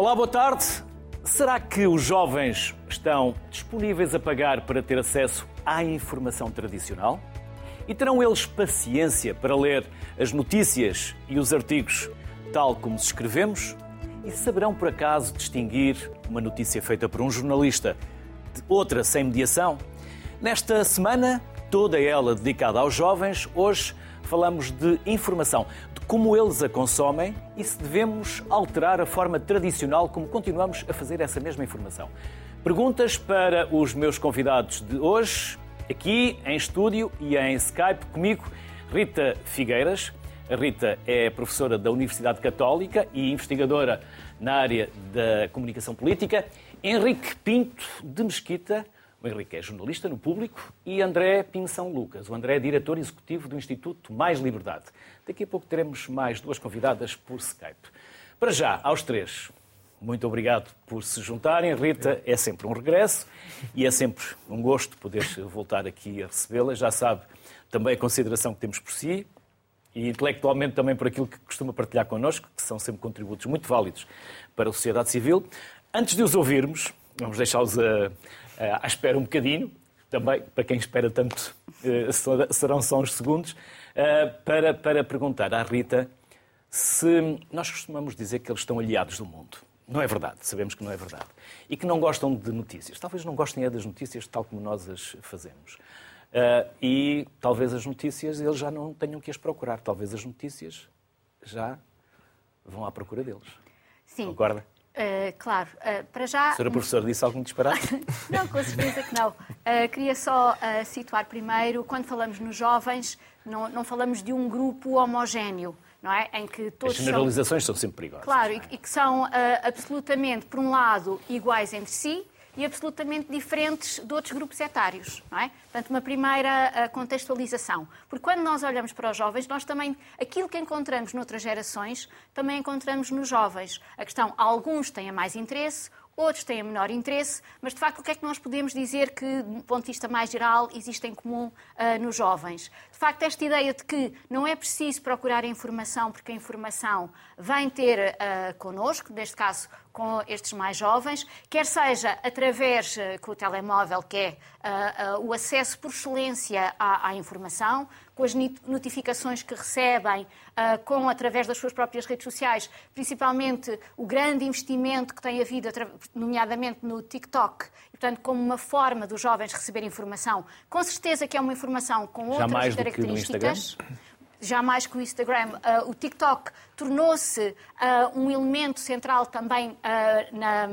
Olá, boa tarde. Será que os jovens estão disponíveis a pagar para ter acesso à informação tradicional? E terão eles paciência para ler as notícias e os artigos tal como escrevemos? E saberão por acaso distinguir uma notícia feita por um jornalista de outra sem mediação? Nesta semana, toda ela dedicada aos jovens, hoje falamos de informação, como eles a consomem e se devemos alterar a forma tradicional como continuamos a fazer essa mesma informação. Perguntas para os meus convidados de hoje, aqui em estúdio e em Skype comigo, Rita Figueiras. A Rita é professora da Universidade Católica e investigadora na área da comunicação política. Henrique Pinto de Mesquita, o Henrique é jornalista no público e André Pinção Lucas. O André é diretor executivo do Instituto Mais Liberdade. Daqui a pouco teremos mais duas convidadas por Skype. Para já, aos três, muito obrigado por se juntarem. Rita, é sempre um regresso e é sempre um gosto poder voltar aqui a recebê-la. Já sabe também a consideração que temos por si e intelectualmente também por aquilo que costuma partilhar connosco, que são sempre contributos muito válidos para a sociedade civil. Antes de os ouvirmos, vamos deixá-los a, à espera um bocadinho, também, para quem espera tanto, eh, serão só uns segundos, eh, para, para perguntar à Rita se nós costumamos dizer que eles estão aliados do mundo. Não é verdade, sabemos que não é verdade. E que não gostam de notícias. Talvez não gostem é das notícias tal como nós as fazemos. E talvez as notícias eles já não tenham que as procurar. Talvez as notícias já vão à procura deles. Sim. Concorda? Uh, claro, uh, para já. A senhora professora disse algum disparate? não, com certeza que não. Uh, queria só situar primeiro, quando falamos nos jovens, não, não, falamos de um grupo homogéneo, não é? Em que todos. As generalizações são, são sempre perigosas. Claro, e, e, que são absolutamente, por um lado, iguais entre si e absolutamente diferentes de outros grupos etários. Não é? Portanto, uma primeira contextualização. Porque quando nós olhamos para os jovens, nós também, aquilo que encontramos noutras gerações, também encontramos nos jovens. A questão, alguns têm mais interesse, outros têm menor interesse, mas de facto o que é que nós podemos dizer que, do ponto de vista mais geral, existe em comum uh, nos jovens? De facto, esta ideia de que não é preciso procurar informação porque a informação vem ter uh, connosco, neste caso com estes mais jovens, quer seja através uh, com o telemóvel, que é uh, o acesso por excelência à, à, informação, com as notificações que recebem, com através das suas próprias redes sociais, principalmente o grande investimento que tem havido, nomeadamente no TikTok, e, portanto, como uma forma dos jovens receber informação. Com certeza que é uma informação com outras características jamais que o Instagram. Uh, o TikTok tornou-se uh, um elemento central também uh, na,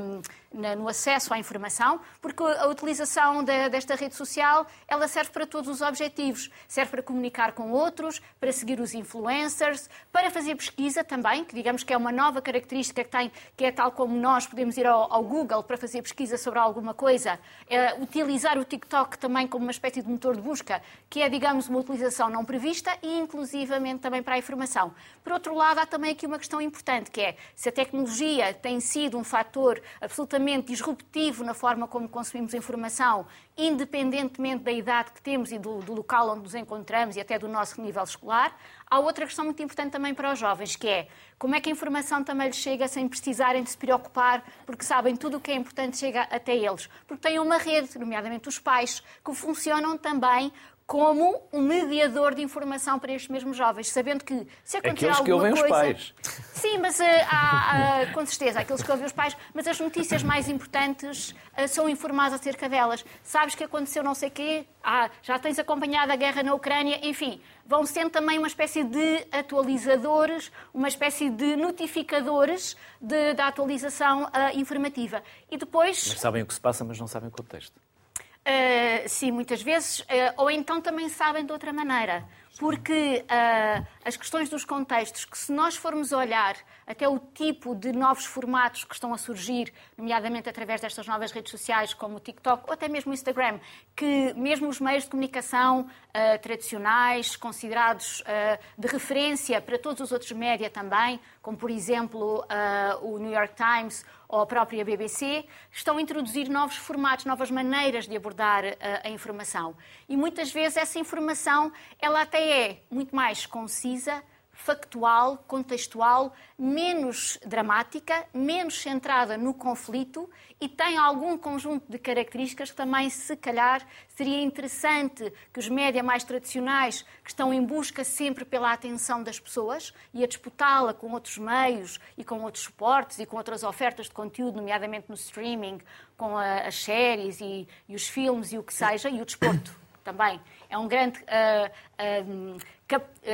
no acesso à informação, porque a utilização de, desta rede social ela serve para todos os objetivos. Serve para comunicar com outros, para seguir os influencers, para fazer pesquisa também, que digamos que é uma nova característica que tem, que é tal como nós podemos ir ao, ao Google para fazer pesquisa sobre alguma coisa, é, utilizar o TikTok também como uma espécie de motor de busca, que é, digamos, uma utilização não prevista e inclusivamente também para a informação. Por outro lado, há também aqui uma questão importante, que é se a tecnologia tem sido um fator absolutamente disruptivo na forma como consumimos informação, independentemente da idade que temos e do, do local onde nos encontramos e até do nosso nível escolar, há outra questão muito importante também para os jovens, que é como é que a informação também lhes chega sem precisarem de se preocupar, porque sabem tudo o que é importante chega até eles. Porque têm uma rede, nomeadamente os pais, que funcionam também como um mediador de informação para estes mesmos jovens, sabendo que se acontecer aqueles alguma que ouvem coisa... os pais. Sim, mas uh, há, uh, com certeza, aqueles que ouvem os pais, mas as notícias mais importantes uh, são informadas acerca delas. Sabes que aconteceu não sei o quê, ah, já tens acompanhado a guerra na Ucrânia, enfim, vão sendo também uma espécie de atualizadores, uma espécie de notificadores de, da atualização informativa. E depois... Mas sabem o que se passa, mas não sabem o contexto. Uh, sim, muitas vezes, uh, ou então também sabem de outra maneira. Porque uh, as questões dos contextos, que se nós formos olhar até o tipo de novos formatos que estão a surgir, nomeadamente através destas novas redes sociais, como o TikTok ou até mesmo o Instagram, que mesmo os meios de comunicação uh, tradicionais, considerados uh, de referência para todos os outros média também, como por exemplo o New York Times ou a própria BBC, estão a introduzir novos formatos, novas maneiras de abordar a informação. E muitas vezes essa informação, ela até é muito mais concisa, factual, contextual, menos dramática, menos centrada no conflito e tem algum conjunto de características que também, se calhar, seria interessante que os média mais tradicionais, que estão em busca sempre pela atenção das pessoas e a disputá-la com outros meios e com outros suportes e com outras ofertas de conteúdo, nomeadamente no streaming, com a, as séries e, e os filmes e o que seja, e o desporto também. É um grande. Uh, uh,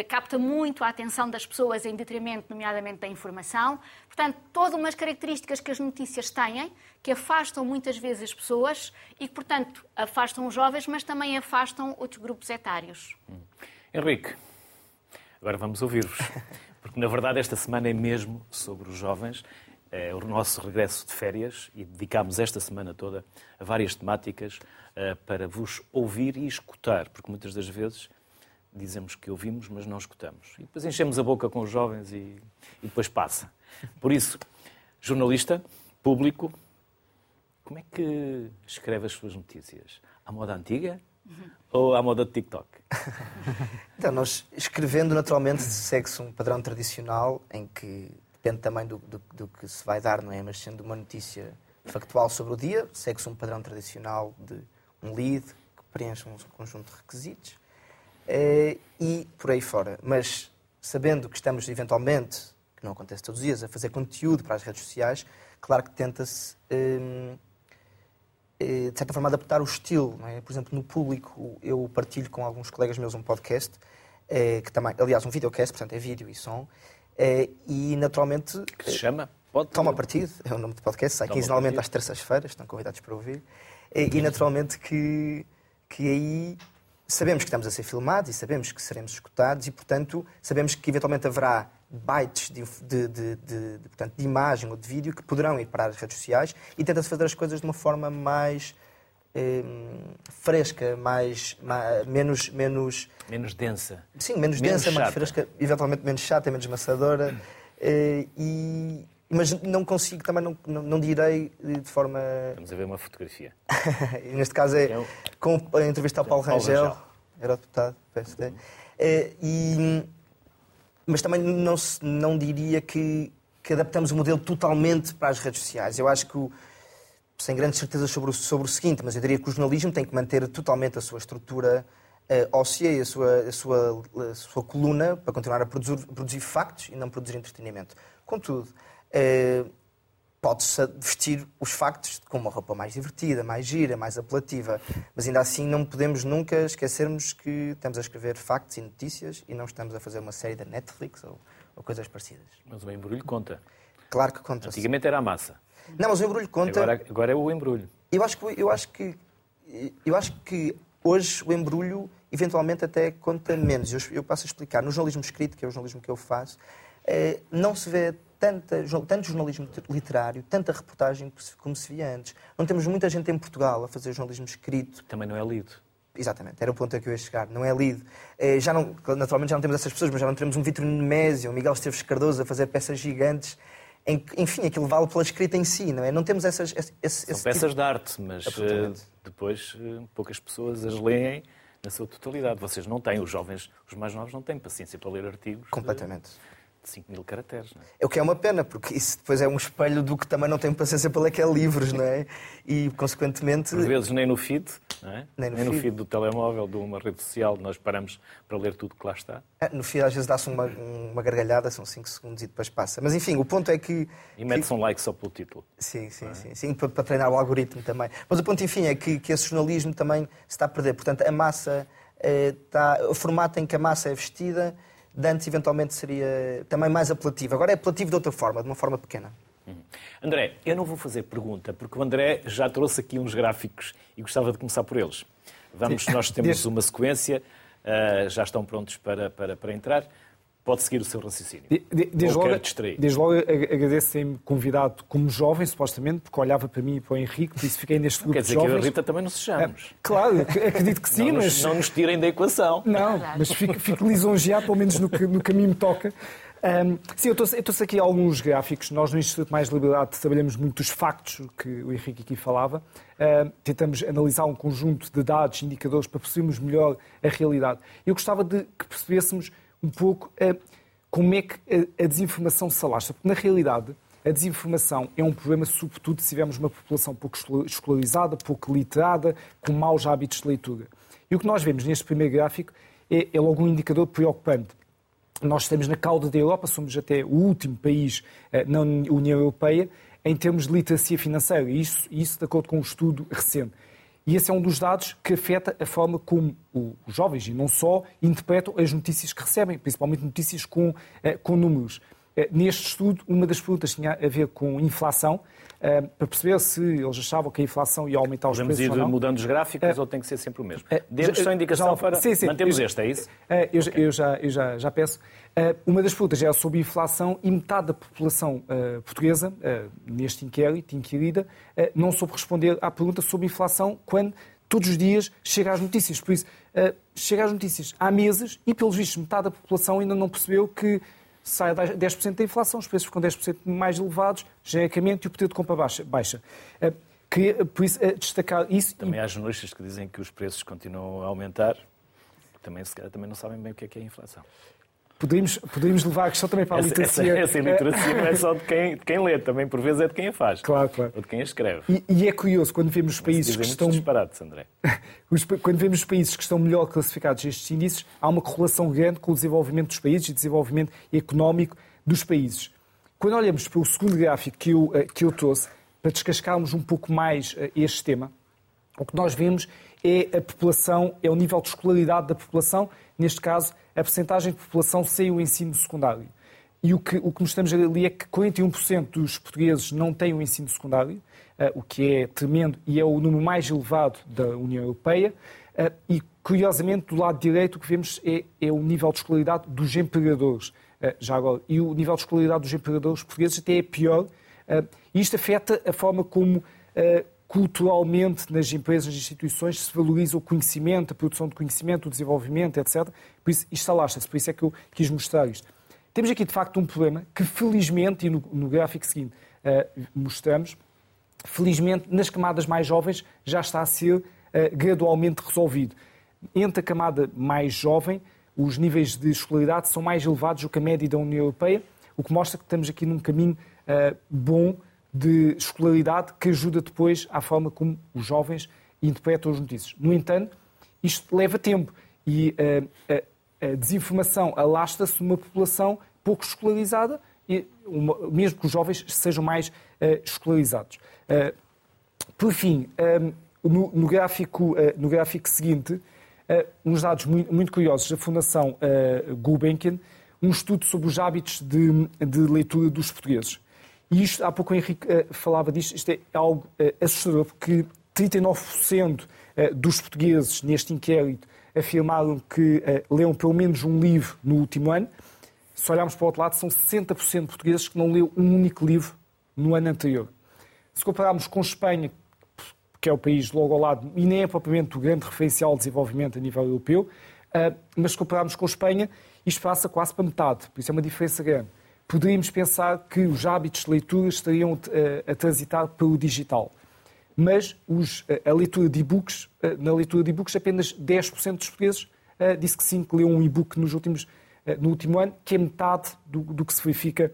capta muito a atenção das pessoas em detrimento, nomeadamente, da informação. Portanto, todas umas características que as notícias têm, que afastam muitas vezes as pessoas e que, portanto, afastam os jovens, mas também afastam outros grupos etários. Hum. Henrique, agora vamos ouvir-vos. Porque, na verdade, esta semana é mesmo sobre os jovens. É o nosso regresso de férias e dedicámos esta semana toda a várias temáticas uh, para vos ouvir e escutar, porque muitas das vezes dizemos que ouvimos, mas não escutamos. E depois enchemos a boca com os jovens e, e depois passa. Por isso, jornalista, público, como é que escreve as suas notícias? À moda antiga ou à moda de TikTok? então, nós escrevendo naturalmente segue-se um padrão tradicional em que depende também do, do, do, que se vai dar, não é? Mas sendo uma notícia factual sobre o dia, segue-se um padrão tradicional de um lead que preenche um conjunto de requisitos eh, e por aí fora. Mas sabendo que estamos eventualmente, que não acontece todos os dias, a fazer conteúdo para as redes sociais, claro que tenta-se, hum, de certa forma, adaptar o estilo. É? Por exemplo, no público, eu partilho com alguns colegas meus um podcast, que também, aliás, um videocast, portanto é vídeo e som, e naturalmente. Que se chama? Pode... Toma Partido, é o nome do podcast, sai quinzenalmente às terças-feiras, estão convidados para ouvir. E, e naturalmente que, que aí sabemos que estamos a ser filmados e sabemos que seremos escutados e, portanto, sabemos que eventualmente haverá bytes de, de, de, de, portanto, de imagem ou de vídeo que poderão ir para as redes sociais e tenta-se fazer as coisas de uma forma mais eh, fresca, mais, mais, menos, menos... Menos densa. Sim, menos, menos densa, chata. mais fresca, eventualmente menos chata, menos maçadora. Eh, e, mas não consigo, também não, não, não, direi de forma. Vamos a ver uma fotografia. neste caso é, é com a entrevista ao Paulo, Paulo Rangel, Rangel, era o deputado PSD. É, e, mas também não, não diria que, que adaptamos o modelo totalmente para as redes sociais. Eu acho que, o, sem grandes certezas sobre o, sobre o seguinte, mas eu diria que o jornalismo tem que manter totalmente a sua estrutura uh, óssea e a sua, a, sua, a sua coluna para continuar a produzir, produzir factos e não produzir entretenimento. Contudo, uh, pode-se vestir os factos com uma roupa mais divertida, mais gira, mais apelativa, mas ainda assim não podemos nunca esquecermos que estamos a escrever factos e notícias e não estamos a fazer uma série da Netflix ou, ou coisas parecidas. Mas o embrulho conta. Claro que conta. -se. Antigamente era a massa. Não, mas o embrulho conta. Agora, agora é o embrulho. Eu acho que eu acho que eu acho que hoje o embrulho eventualmente até conta menos. Eu, eu passo a explicar. No jornalismo escrito, que é o jornalismo que eu faço, eh, não se vê tanta, tanto jornalismo literário, tanta reportagem como se via antes. Não temos muita gente em Portugal a fazer jornalismo escrito. Também não é lido. Exatamente, era o ponto a que eu ia chegar. Não é lido. Eh, já não, naturalmente já não temos essas pessoas, mas já não temos um Vitor Nemésio, um Miguel Esteves Cardoso a fazer peças gigantes. Em, enfim, aquilo vale pela escrita em si, não é? Não temos essas... Esse, esse São peças tipo... de arte, mas uh, depois uh, poucas pessoas as leem na sua totalidade. Vocês não têm, os jovens, os mais novos não têm paciência para ler artigos. Completamente. De de 5 mil caracteres. Não é? é o que é uma pena, porque isso depois é um espelho do que também não tem paciência para ler, que é livros, não é? E, consequentemente... Por vezes nem no feed, não é? Nem no, nem feed. no feed do telemóvel, de uma rede social, nós paramos para ler tudo que lá está. É, no feed às vezes dá-se uma, uma gargalhada, são 5 segundos e depois passa. Mas enfim, o ponto é que... E mete-se um like só pelo título. Sim, sim, é? sim, sim para, treinar o algoritmo também. Mas o ponto, enfim, é que, que esse jornalismo também se está a perder. Portanto, a massa... Eh, está, o formato em que a massa é vestida de antes eventualmente seria também mais apelativo. Agora é apelativo de outra forma, de uma forma pequena. Uhum. André, eu não vou fazer pergunta, porque o André já trouxe aqui uns gráficos e gostava de começar por eles. Vamos, nós temos uma sequência, uh, já estão prontos para, para, para entrar pode seguir o seu raciocínio. De, de, desde, logo, desde logo agradeço me convidado como jovem, supostamente, porque olhava para mim e para o Henrique, por isso fiquei neste grupo Quer dizer de jovens. que eu e a Rita também não sejamos. É, claro, acredito que sim, não mas... Nos, não nos tirem da equação. Não, mas fico, fico lisonjeado, pelo menos no que, no caminho me toca. Um, sim, eu trouxe, eu trouxe aqui alguns gráficos. Nós no Instituto Mais Liberdade trabalhamos muito os factos que o Henrique aqui falava. Uh, tentamos analisar um conjunto de dados, indicadores, para percebermos melhor a realidade. Eu gostava de que percebêssemos um pouco... Uh, como é que a, a desinformação se alastra. Porque, na realidade, a desinformação é um problema, sobretudo, se tivermos uma população pouco escolarizada, pouco literada, com maus hábitos de leitura. E o que nós vemos neste primeiro gráfico é, é logo um indicador preocupante. Nós estamos na cauda da Europa, somos até o último país eh, na União Europeia em termos de literacia financeira, isso, isso de acordo com um estudo recente. E esse é um dos dados que afeta a forma como os jovens, e não só, interpretam as notícias que recebem, principalmente notícias com, eh, com números. Eh, neste estudo, uma das perguntas tinha a ver com inflação, eh, para perceber se eles achavam que a inflação ia aumentar os Podemos preços ir ou não. mudando os gráficos ou tem que ser sempre o mesmo? Dê-nos só indicação já, para... Sim, sim, Mantemos eu, este, é isso? Eu, okay. eu, já, eu já, já peço. Uma das perguntas era sobre inflação e metade da população portuguesa, neste inquérito, inquirida, não soube responder à pergunta sobre inflação quando todos os dias chega às notícias. Por isso, chega às notícias há meses e, pelos vistos, metade da população ainda não percebeu que sai 10% da inflação, os preços ficam 10% mais elevados, genericamente, e o poder de compra baixa. baixa. Eh, queria, por isso, eh, destacar isso. Também há jornalistas que dizem que os preços continuam a aumentar, também, também não sabem bem o que é, que é a inflação. Poderíamos, poderíamos levar a questão também para a literacia. Essa, essa, essa literacia não é só de quem, de quem lê, também por vezes é de quem a faz. Claro, claro. Ou de quem a escreve. E, e é curioso, quando vemos os países que estão... disparados, André. quando vemos os países que estão melhor classificados estes índices, há uma correlação grande com o desenvolvimento dos países e desenvolvimento económico dos países. Quando olhamos para o segundo gráfico que eu, eh, que eu trouxe, para descascarmos um pouco mais eh, este tema, o que nós vemos é a população, é o nível de escolaridade da população, neste caso, a percentagem de população sem o ensino secundário. E o que, o que mostramos ali é que 41% dos portugueses não têm o ensino secundário, uh, o que é tremendo e é o número mais elevado da União Europeia. Uh, e, curiosamente, do lado direito, o que vemos é, é o nível de escolaridade dos empregadores. Uh, já agora. E o nível de escolaridade dos empregadores portugueses até é pior. e isto afeta a forma como culturalmente nas empresas, nas instituições, se valoriza o conhecimento, a produção de conhecimento, o desenvolvimento, etc. Por isso, isto alastra-se, por isso é que eu quis mostrar isto. Temos aqui, de facto, um problema que, felizmente, e no, no gráfico seguinte uh, mostramos, felizmente, nas camadas mais jovens já está a ser uh, gradualmente resolvido. Entre a camada mais jovem, os níveis de escolaridade são mais elevados do que a média da União Europeia, o que mostra que estamos aqui num caminho uh, bom de escolaridade que ajuda depois à forma como os jovens interpretam as notícias. No entanto, isto leva tempo e uh, a, a, desinformação alastra-se numa população pouco escolarizada, e uma, mesmo que os jovens sejam mais uh, escolarizados. Uh, por fim, no, no, gráfico, no gráfico seguinte, uns dados muito, muito, curiosos da Fundação Gulbenkian, um estudo sobre os hábitos de, de leitura dos portugueses. E isto, há pouco o Henrique uh, falava disto, isto é algo uh, assustador, porque 39% uh, eh, dos portugueses neste inquérito afirmaram que uh, leram pelo menos um livro no último ano. Se olharmos para o outro lado, são 60% de portugueses que não leu um único livro no ano anterior. Se compararmos com Espanha, que é o país logo ao lado, e nem é propriamente o grande referencial de desenvolvimento a nível europeu, mas se compararmos com Espanha, isto passa quase para metade, por isso é uma diferença grande poderíamos pensar que os hábitos de leitura estariam a, a transitar pelo digital. Mas os, a leitura de e-books, na leitura de e-books, apenas 10% dos portugueses disse que sim, que leu um e-book nos últimos, no último ano, que é metade do, do que se verifica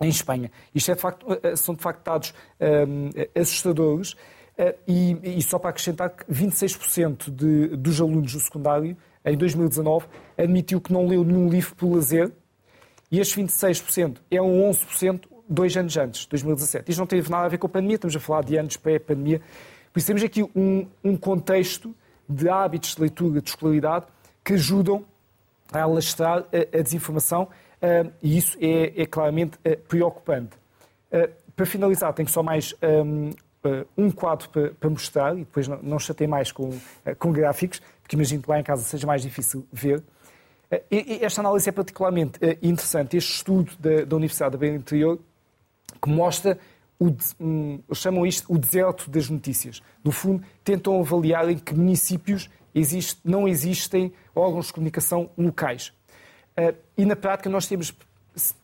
em Espanha. Isto é de facto, são de facto dados assustadores. E, e, só para acrescentar que 26% de, dos alunos do secundário, em 2019, admitiu que não leu nenhum livro por lazer, e estes 26% é um 11% dois anos antes, 2017. Isto não teve nada a ver com a pandemia, estamos a falar de anos pré-pandemia. Por isso temos aqui um, um contexto de hábitos de leitura, de escolaridade, que ajudam a alastrar a, a desinformação uh, e isso é, é claramente uh, preocupante. Uh, para finalizar, tenho só mais um, um quadro para, para, mostrar e depois não, não chatei mais com, com gráficos, porque imagino que lá em casa seja mais difícil ver. Eh, esta análise é particularmente eh, interessante, este estudo da, da Universidade da Beira Interior, que mostra, o, um, chamam isto o deserto das notícias. No fundo, tentam avaliar em que municípios existe, não existem órgãos de comunicação locais. Uh, e na prática nós temos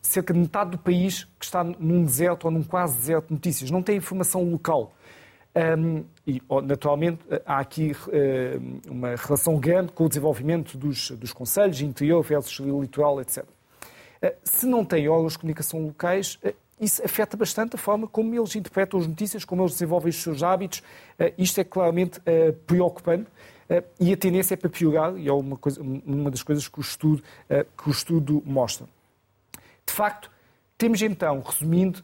cerca de metade do país que está num deserto ou num quase deserto de notícias. Não tem informação local. Um, e, naturalmente, há aqui uh, uma relação grande com o desenvolvimento dos, dos conselhos, interior versus litoral, etc. Se não têm órgãos de comunicação locais, isso afeta bastante a forma como eles interpretam as notícias, como eles desenvolvem os seus hábitos. Isto é claramente preocupante e a tendência é para piorar, e é uma, coisa, uma das coisas que o, estudo, que o estudo mostra. De facto, temos então, resumindo,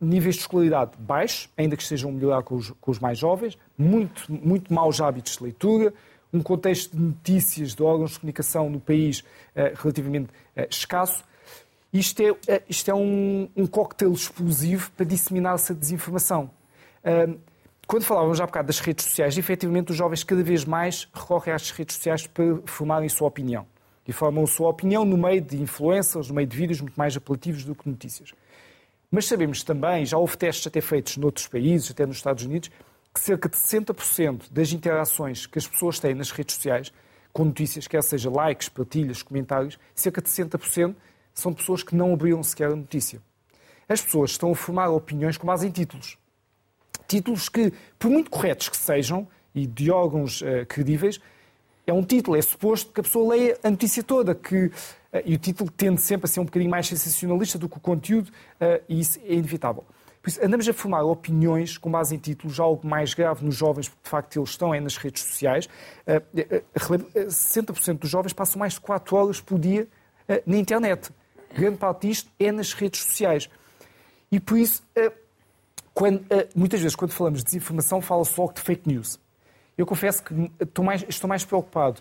níveis de escolaridade baixos, ainda que estejam a melhorar com os, com os mais jovens, muito, muito maus hábitos de leitura, um contexto de notícias de órgãos de comunicação no país uh, relativamente uh, escasso. Isto é, uh, isto é um, um coquetel explosivo para disseminar essa desinformação. quando falávamos já há bocado das redes sociais, efetivamente os jovens cada vez mais recorrem às redes sociais para formarem a sua opinião. E formam a sua opinião no meio de influências, no meio de vídeos muito mais apelativos do que notícias. Mas sabemos também, já houve testes até feitos noutros países, até nos Estados Unidos, que cerca de 60% das interações que as pessoas têm nas redes sociais, com notícias, quer seja likes, partilhas, comentários, cerca de 60% são pessoas que não abriram sequer a notícia. As pessoas estão a formar opiniões com base em títulos. Títulos que, por muito corretos que sejam, e de órgãos uh, credíveis, é um título, é suposto que a pessoa leia a notícia toda, que eh, e o título tende sempre a ser um bocadinho mais sensacionalista do que o conteúdo, eh, e isso é inevitável. Por isso, andamos a formar opiniões com base em títulos, algo mais grave nos jovens, porque de facto eles estão é nas redes sociais. 60% eh, dos jovens passam mais de 4 horas por dia na internet. Grande parte disto é nas redes sociais. E por isso, quando, muitas vezes, quando falamos de desinformação, fala-se logo de fake news. Eu confesso que estou mais, estou mais preocupado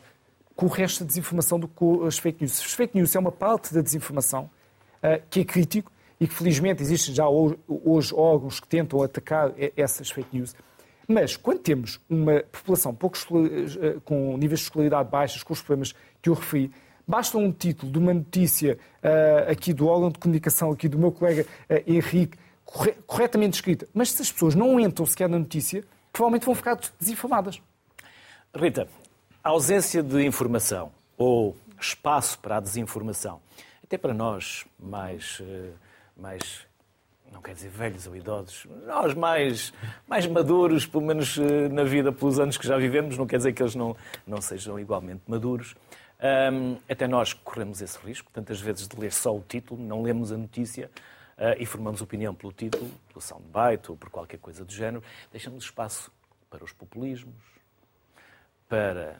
com o resto da desinformação do que com as fake news. As fake news é uma parte da desinformação uh, que é crítico e que felizmente existem já hoje, órgãos que tentam atacar essas fake news. Mas quando temos uma população pouco, uh, com níveis de escolaridade baixos, com os problemas que eu referi, basta um título de uma notícia uh, aqui do órgão de comunicação, aqui do meu colega Henrique, corretamente escrita, mas se as pessoas não entram sequer na notícia, provavelmente vão ficar desinformadas. Rita, a ausência de informação ou espaço para a desinformação, até para nós mais, eh, mais não quer dizer velhos ou idosos, nós mais, mais maduros, pelo menos eh, na vida, pelos anos que já vivemos, não quer dizer que eles não, não sejam igualmente maduros. Um, até nós corremos esse risco, tantas vezes, de ler só o título, não lemos a notícia e formamos opinião pelo título, pelo soundbite ou por qualquer coisa do género. Deixamos espaço para os populismos, para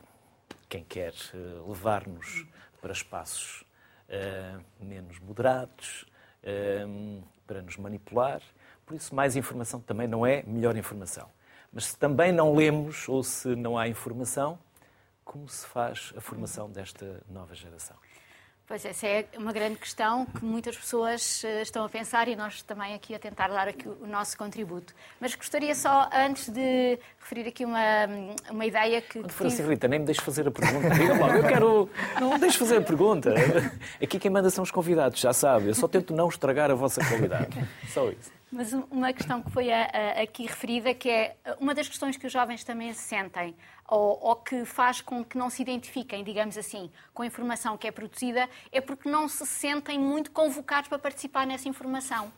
quem quer eh, levar-nos para espaços uh, menos moderados, para nos manipular. Por isso, mais informação também não é melhor informação. Mas se também não lemos ou se não há informação, como se faz a formação desta nova geração? Pois essa é uma grande questão que muitas pessoas eh, estão a pensar e nós também aqui a tentar dar aqui o nosso contributo. Mas gostaria só, antes de referir aqui uma, uma ideia que... Quando for assim, Rita, nem me deixes fazer a pergunta. Diga logo, eu quero... Não me deixes fazer a pergunta. Aqui quem manda são os convidados, já sabe. Eu só tento não estragar a vossa qualidade. Só isso. Mas uma questão que foi aqui referida, que é uma das questões que os jovens também se sentem, ou, ou, que faz com que não se identifiquem, digamos assim, com a informação que é produzida, é porque não se sentem muito convocados para participar nessa informação.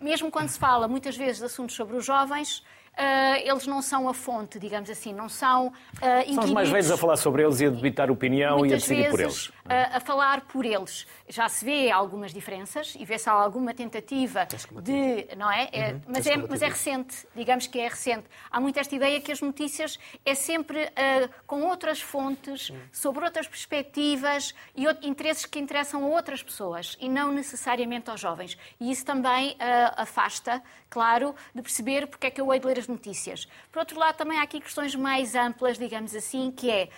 Mesmo quando se fala muitas vezes de assuntos sobre os jovens, eles não são a fonte, digamos assim, não são uh, São os mais velhos a falar sobre eles e a debitar opinião e a decidir por eles. Uh, a falar por eles. Já se vê algumas diferenças e vê-se alguma tentativa de. Não é? é uhum. mas, é mas é recente, digamos que é recente. Há muito esta ideia que as notícias é sempre com outras fontes, uhum. sobre outras perspectivas e interesses que interessam a outras pessoas e não necessariamente aos jovens. E isso também afasta, claro, de perceber porque é que eu hei de ler as notícias. Por outro lado, também há aqui questões mais amplas, digamos assim, que é.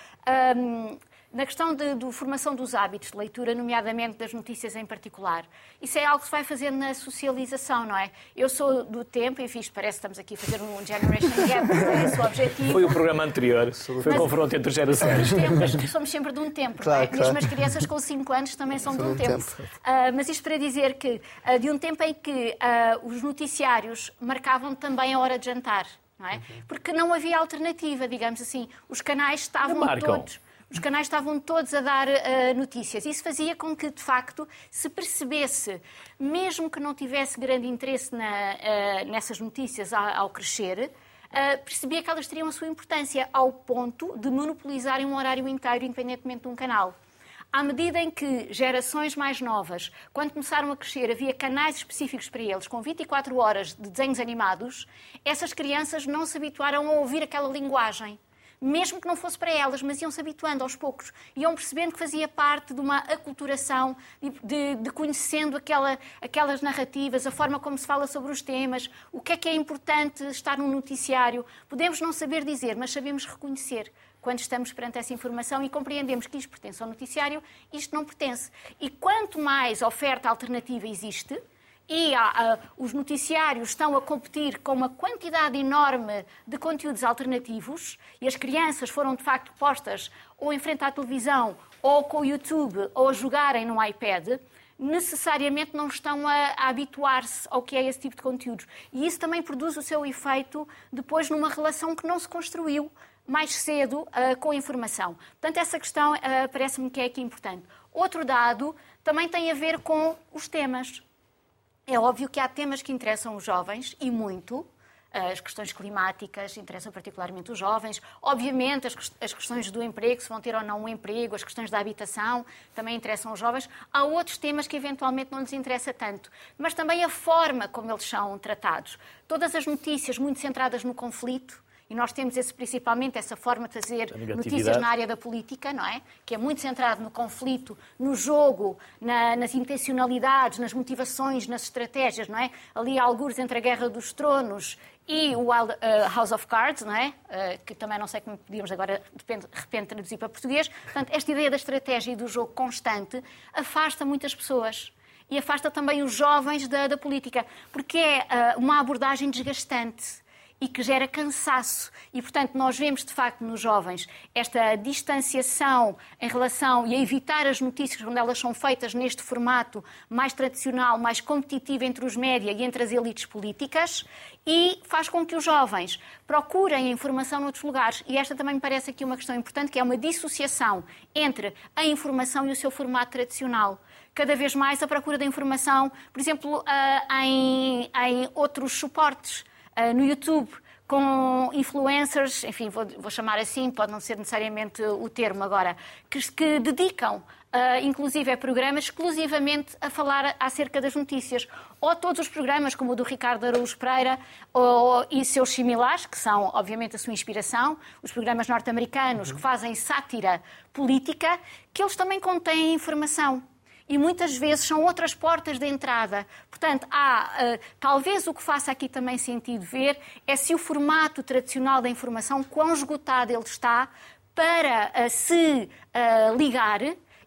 Um, na questão de, de, formação dos hábitos de leitura, nomeadamente das notícias em particular, isso é algo que se vai fazer na socialização, não é? Eu sou do tempo, enfim, isto parece que estamos aqui a fazer um Generation Gap, é esse o objetivo. Foi o programa anterior, foi o confronto entre gerações. Tempos, somos sempre de um tempo, claro, é? claro. mesmo as crianças com 5 anos também são de um, tempo. tempo. Uh, mas isto para dizer que, uh, de um tempo em que uh, os noticiários marcavam também a hora de jantar. Não é? Porque não havia alternativa, digamos assim. Os canais estavam todos os canais estavam todos a dar uh, notícias. Isso fazia com que, de facto, se percebesse, mesmo que não tivesse grande interesse na, uh, nessas notícias ao, ao crescer, uh, percebia que elas teriam a sua importância ao ponto de monopolizarem um horário inteiro, independentemente de um canal. à medida em que gerações mais novas, quando começaram a crescer, havia canais específicos para eles, com 24 horas de desenhos animados, essas crianças não se habituaram a ouvir aquela linguagem mesmo que não fosse para elas, mas iam se habituando aos poucos, iam percebendo que fazia parte de uma aculturação, de, de, conhecendo aquela, aquelas narrativas, a forma como se fala sobre os temas, o que é que é importante estar num noticiário. Podemos não saber dizer, mas sabemos reconhecer quando estamos perante essa informação e compreendemos que isto pertence ao noticiário, isto não pertence. E quanto mais oferta alternativa existe, e uh, os noticiários estão a competir com uma quantidade enorme de conteúdos alternativos e as crianças foram de facto postas ou em frente à televisão ou com o YouTube ou a jogarem no iPad, necessariamente não estão a, a habituar-se ao que é esse tipo de conteúdos. E isso também produz o seu efeito depois numa relação que não se construiu mais cedo uh, com a informação. Portanto, essa questão uh, parece-me que é aqui importante. Outro dado também tem a ver com os temas. É óbvio que há temas que interessam os jovens e muito. As questões climáticas interessam particularmente os jovens. Obviamente, as questões do emprego, se vão ter ou não um emprego, as questões da habitação também interessam os jovens. Há outros temas que eventualmente não lhes interessa tanto, mas também a forma como eles são tratados. Todas as notícias muito centradas no conflito, e nós temos esse, principalmente essa forma de fazer notícias na área da política, não é? Que é muito centrado no conflito, no jogo, na, nas intencionalidades, nas motivações, nas estratégias, não é? Ali há alguns entre a Guerra dos Tronos e o Wild, uh, House of Cards, não é? Uh, que também não sei como podíamos agora, de repente, traduzir para português. Portanto, esta ideia da estratégia e do jogo constante afasta muitas pessoas e afasta também os jovens da, da política, porque é uh, uma abordagem desgastante e que gera cansaço. E, portanto, nós vemos, de facto, nos jovens esta distanciação em relação e a evitar as notícias quando elas são feitas neste formato mais tradicional, mais competitivo entre os média e entre as elites políticas e faz com que os jovens procurem a informação noutros lugares. E esta também me parece aqui uma questão importante, que é uma dissociação entre a informação e o seu formato tradicional cada vez mais a procura da informação, por exemplo, ah, em, em outros suportes. Uh, no YouTube, com influencers, enfim, vou, vou, chamar assim, pode não ser necessariamente o termo agora, que, que dedicam, uh, inclusive, a programas exclusivamente a falar acerca das notícias. Ou todos os programas, como o do Ricardo Araújo Pereira ou, e seus similares, que são, obviamente, a sua inspiração, os programas norte-americanos uhum. que fazem sátira política, que eles também contêm informação e muitas vezes são outras portas de entrada. Portanto, há, uh, talvez o que faça aqui também sentido ver é se o formato tradicional da informação, quão esgotado ele está para uh, se uh, ligar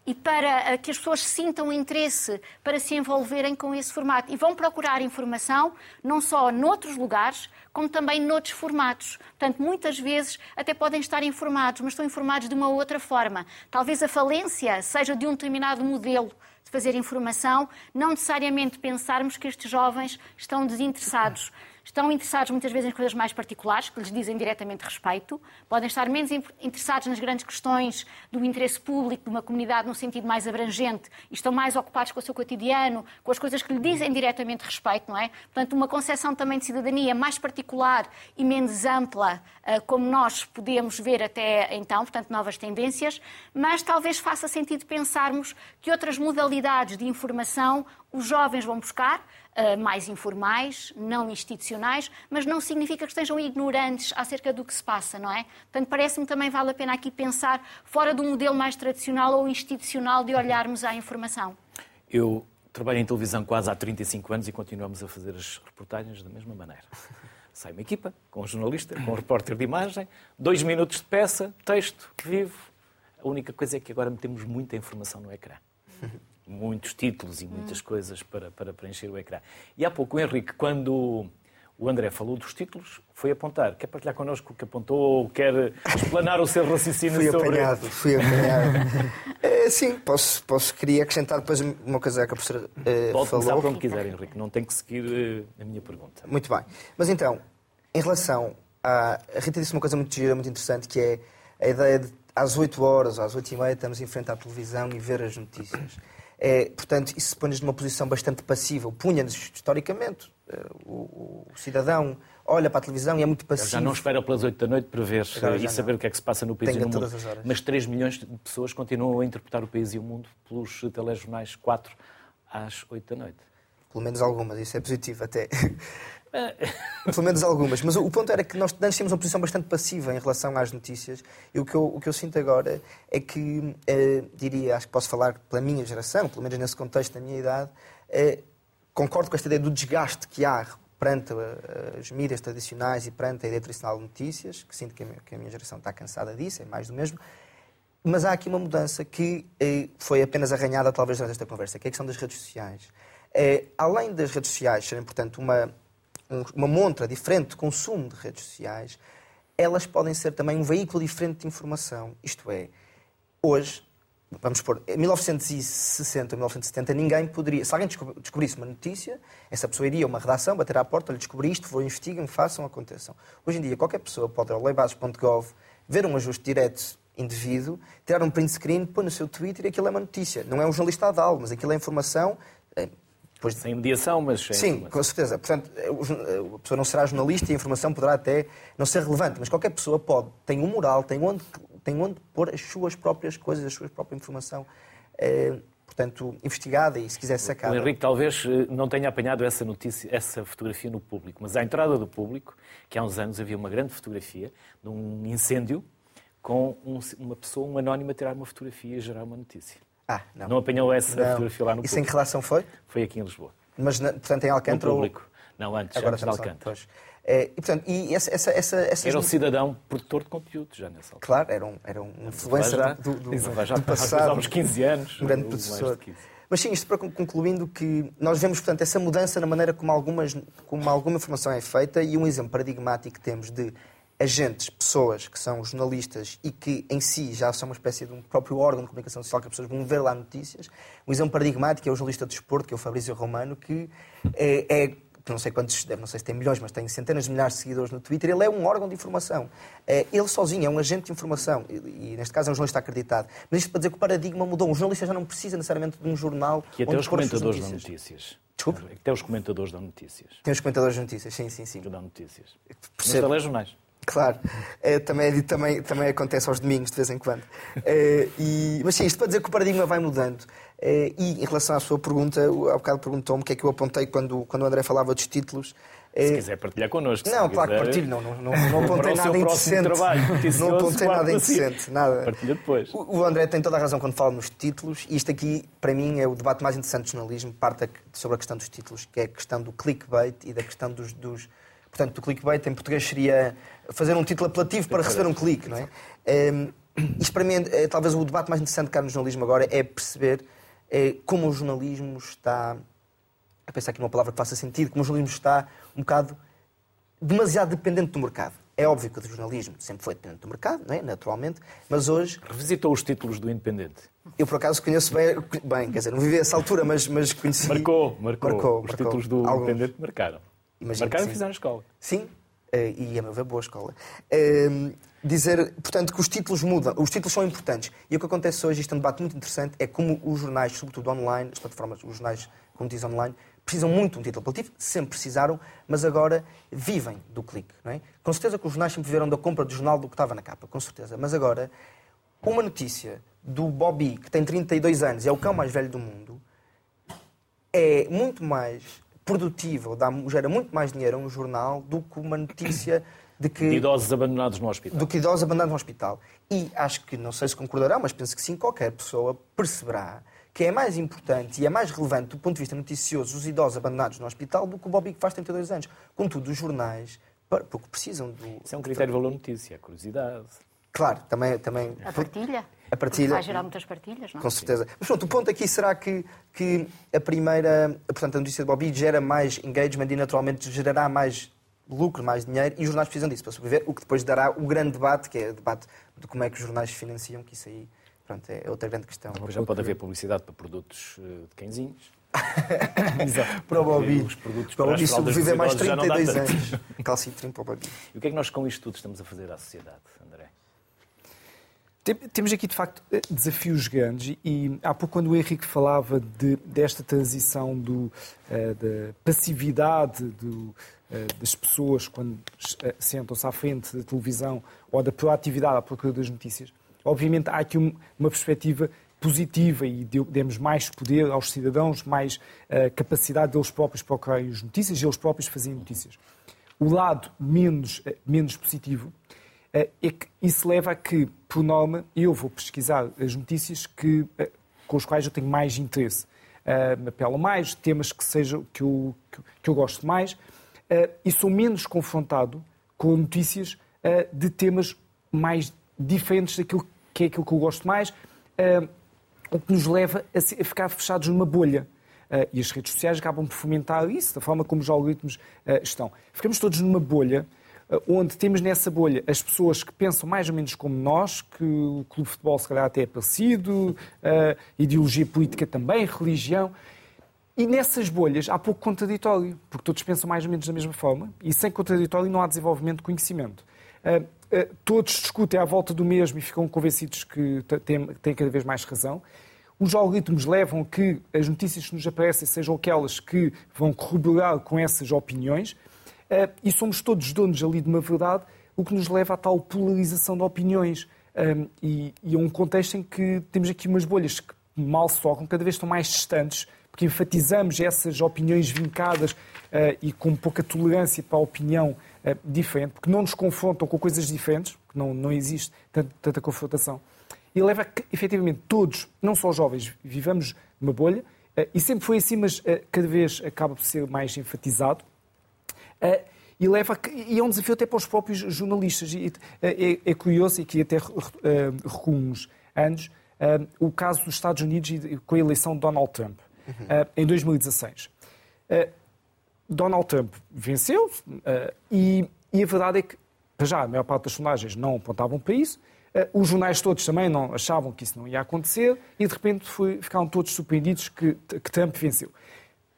e para que as pessoas sintam interesse para se envolverem com esse formato. E vão procurar informação não só noutros lugares, como também noutros formatos. Portanto, muitas vezes até podem estar informados, mas estão informados de uma outra forma. Talvez a falência seja de um determinado modelo de fazer informação, não necessariamente pensarmos que estes jovens estão desinteressados estão interessados muitas vezes em coisas mais particulares, que lhes dizem diretamente respeito, podem estar menos interessados nas grandes questões do interesse público, de uma comunidade no sentido mais abrangente, e estão mais ocupados com o seu cotidiano, com as coisas que lhe dizem diretamente respeito, não é? Portanto, uma concepção também de cidadania mais particular e menos ampla, eh, como nós podemos ver até então, portanto, novas tendências, mas talvez faça sentido pensarmos que outras modalidades de informação os jovens vão buscar, uh, mais informais, não institucionais, mas não significa que estejam ignorantes acerca do que se passa, não é? Portanto, parece-me também vale a pena aqui pensar fora do modelo mais tradicional ou institucional de olharmos à informação. Eu trabalho em televisão quase há 35 anos e continuamos a fazer as reportagens da mesma maneira. Sai uma equipa, com um jornalista, com um repórter de imagem, dois minutos de peça, texto, vivo. A única coisa é que agora metemos muita informação no ecrã muitos títulos e muitas hum. coisas para, para preencher o ecrã. E há pouco o Henrique, quando o André falou dos títulos, foi apontar. Quer partilhar connosco o que apontou ou quer explanar o seu raciocínio fui sobre... Apanhado, fui apanhado. é, sim, posso, posso, queria acrescentar depois uma coisa que a professora uh, Pode falou. Pode onde quiser, Henrique. Não tem que seguir uh, a minha pergunta. Muito bem. Mas então, em relação a... A Rita disse uma coisa muito gira, muito interessante, que é a ideia de às 8 horas, às 8 e meia, estamos em frente à televisão e ver as notícias. É, portanto, isso põe-nos numa posição bastante passiva. Punha-nos, historicamente, eh, o, o, cidadão olha para a televisão e é muito passivo. Já não espera pelas 8 da noite para ver e saber não. o que é que se passa no país Tenha e no mundo. Mas 3 milhões de pessoas continuam a interpretar o país e o mundo pelos telejornais 4 às 8 da noite. Pelo menos algumas, isso é positivo até. Pelo menos algumas. Mas o ponto era que nós antes tínhamos uma posição bastante passiva em relação às notícias. E o que eu, o que eu sinto agora é que, eh, diria, acho que posso falar pela minha geração, pelo menos nesse contexto da minha idade, eh, concordo com esta ideia do desgaste que há perante uh, as mídias tradicionais e perante a ideia tradicional de notícias, que sinto que a, minha, que a minha geração está cansada disso, é mais do mesmo. Mas há aqui uma mudança que eh, foi apenas arranhada, talvez, durante esta conversa, que é a questão das redes sociais. Eh, além das redes sociais serem, portanto, uma, um, uma montra diferente de consumo de redes sociais, elas podem ser também um veículo diferente de informação. Isto é, hoje, vamos pôr, em 1960, 1970, ninguém poderia. Se alguém descobrisse uma notícia, essa pessoa iria a uma redação, bater à porta, lhe descobrir isto, vou investiguem, façam, aconteçam. Hoje em dia, qualquer pessoa pode ir ao leibases.gov, ver um ajuste direto indivíduo, tirar um print screen, pôr no seu Twitter e aquilo é uma notícia. Não é um jornalista a dar mas aquilo é informação. É, depois... Sem mediação, mas. Sim, informação. com certeza. Portanto, a pessoa não será jornalista e a informação poderá até não ser relevante, mas qualquer pessoa pode, tem um moral, tem onde tem onde pôr as suas próprias coisas, a sua própria informação. Eh, portanto, investigada e, se quiser, sacada. O Henrique talvez eh, não tenha apanhado essa notícia, essa fotografia no público, mas à entrada do público, que há uns anos havia uma grande fotografia de um incêndio com um, uma pessoa, um anónimo, a tirar uma fotografia e gerar uma notícia. Ah, não. Não apanhou essa não. fotografia lá no Isso público. em que relação foi? Foi aqui em Lisboa. Mas, portanto, em Alcântara? No público. Não, antes, Agora antes de Alcântara. É, e, portanto, e essa, essa, essa. Era um cidadão produtor de conteúdo já nessa altura. Claro, era um, era um influencer já, do, do, do, já, do passado. Há uns 15 anos. Um grande professor. Mas sim, isto para concluindo que nós vemos, portanto, essa mudança na maneira como, algumas, como alguma informação é feita e um exemplo paradigmático que temos de agentes, pessoas que são jornalistas e que em si já são uma espécie de um próprio órgão de comunicação social que as pessoas vão ver lá notícias. Um exemplo paradigmático é o jornalista de desporto, que é o Fabrício Romano, que é, é não sei quantos, não sei se tem milhões, mas tem centenas de milhares de seguidores no Twitter, ele é um órgão de informação. É, ele sozinho é um agente de informação, e, neste caso é um jornalista acreditado. Mas isto para dizer que o paradigma mudou. Um jornalista já não precisa necessariamente de um jornal. Que até os comentadores dão notícias. Desculpe? Até os comentadores dão notícias. Tem os comentadores de notícias, sim, sim, sim. Que dão notícias. Percebo. Nos telejornais. Claro, é, também, também, também acontece aos domingos, de vez em quando. É, e, mas sim, isto para dizer que o paradigma vai mudando. É, e em relação à sua pergunta, há bocado perguntou-me o que é que eu apontei quando, quando o André falava dos títulos. Se quiser partilhar connosco. Não, claro que partilho. Não, não, não, não apontei nada interessante. Trabalho, não apontei nada interessante. Nada. Partilha depois. O, o André tem toda a razão quando fala nos títulos. E isto aqui, para mim, é o debate mais interessante do jornalismo. Parte sobre a questão dos títulos, que é a questão do clickbait e da questão dos, dos Portanto, o clickbait em português seria fazer um título apelativo para receber um clique, não é? Um, isto para mim é, é, talvez o debate mais interessante cá no jornalismo agora é perceber é, como o jornalismo está a pensar aqui numa palavra que faça sentido, como o jornalismo está um bocado demasiado dependente do mercado. É óbvio que o jornalismo sempre foi dependente do mercado, não é? naturalmente, mas hoje... Revisitou os títulos do Independente? Eu, por acaso, conheço bem, bem quer dizer, não vivi essa altura, mas, mas conheci... Marcou, marcou. marcou Os marcou. títulos do Alguns. Independente marcaram. Imagino Marcaram e fizeram escola. Sim, e a meu ver, boa escola. Ehm, dizer, portanto, que os títulos mudam, os títulos são importantes. E o que acontece hoje, isto é um debate muito interessante, é como os jornais, sobretudo online, as plataformas, os jornais, como diz online, precisam muito de um título apelativo, sempre precisaram, mas agora vivem do clique. Não é? Com certeza que os jornais sempre viveram da compra do jornal do que estava na capa, com certeza. Mas agora, uma notícia do Bobby, que tem 32 anos e é o cão mais velho do mundo, é muito mais produtivo, dá, gera muito mais dinheiro a um jornal do que uma notícia de que... De idosos abandonados no hospital. Do que idosos abandonados no hospital. E acho que, não sei se concordará, mas penso que sim, qualquer pessoa perceberá que é mais importante e é mais relevante do ponto de vista noticioso os idosos abandonados no hospital do que o Bobby que faz 32 anos. Contudo, os jornais, porque precisam do... Isso é um critério de valor notícia, a curiosidade. Claro, também... também... A partilha. A partilha. Vai gerar muitas partilhas, não? Com certeza. Mas pronto, o ponto aqui será que, que a primeira, portanto, a notícia de Bobby gera mais engagement e naturalmente gerará mais lucro, mais dinheiro, e os jornais precisam disso para sobreviver, o que depois dará o grande debate, que é o debate de como é que os jornais financiam, que isso aí pronto, é outra grande questão. Agora já pode haver publicidade para produtos eh, de cãezinhos. Exato. Para o Bobby. Os produtos para o Bobby sobreviver mais 32 anos. Calcitrim para o Bobby. E o que é que nós com isto tudo estamos a fazer à sociedade, André? Temos aqui, de facto, eh, desafios grandes e há pouco, quando o Henrique falava de, desta transição do, uh, da passividade do, das pessoas quando sentam-se à frente da televisão ou da proatividade à procura das notícias. Obviamente há aqui uma perspectiva positiva e demos mais poder aos cidadãos, mais uh, capacidade deles próprios procurarem as notícias e eles próprios fazerem notícias. O lado menos, uh, menos positivo uh, é que isso leva a que, por norma, eu vou pesquisar as notícias que, com as quais eu tenho mais interesse. me apelo mais, temas que, sejam, que, eu, que, eu gosto mais, e sou menos confrontado com notícias de temas mais diferentes daquilo que é aquilo que eu gosto mais o que nos leva a ficar fechados numa bolha. Uh, e as redes sociais acabam por fomentar isso, da forma como os algoritmos uh, estão. Ficamos todos numa bolha, uh, onde temos nessa bolha as pessoas que pensam mais ou menos como nós, que o clube de futebol se calhar até é parecido, ideologia política também, religião. E nessas bolhas há pouco contraditório, porque todos pensam mais ou menos da mesma forma, e sem contraditório não há desenvolvimento de conhecimento. Eh, todos discutem à volta do mesmo e ficam convencidos que têm cada vez mais razão. Os algoritmos levam a que as notícias que nos aparecem sejam aquelas que vão corroborar com essas opiniões eh, e somos todos donos ali de uma verdade, o que nos leva à tal polarização de opiniões. E, e a um contexto em que temos aqui umas bolhas que mal se cada vez estão mais distantes, porque enfatizamos essas opiniões vincadas uh, e com pouca tolerância para a opinião uh, diferente, porque não nos confrontam com coisas diferentes, porque não, não existe tanta, tanta confrontação. E leva a que, efetivamente, todos, não só jovens, vivamos numa bolha, e sempre foi assim, mas cada vez acaba por ser mais enfatizado. E, leva e é um desafio até para os próprios jornalistas. E, é, é, curioso, e que até recuo uns anos, o caso dos Estados Unidos com a eleição de Donald Trump uhum. uh, em 2016. Uh, eh, Donald Trump venceu e, e, a verdade é que, para já, a maior parte das sondagens não apontavam para isso. os jornais todos também não achavam que isso não ia acontecer e, de repente, foi, ficaram todos surpreendidos que, que Trump venceu.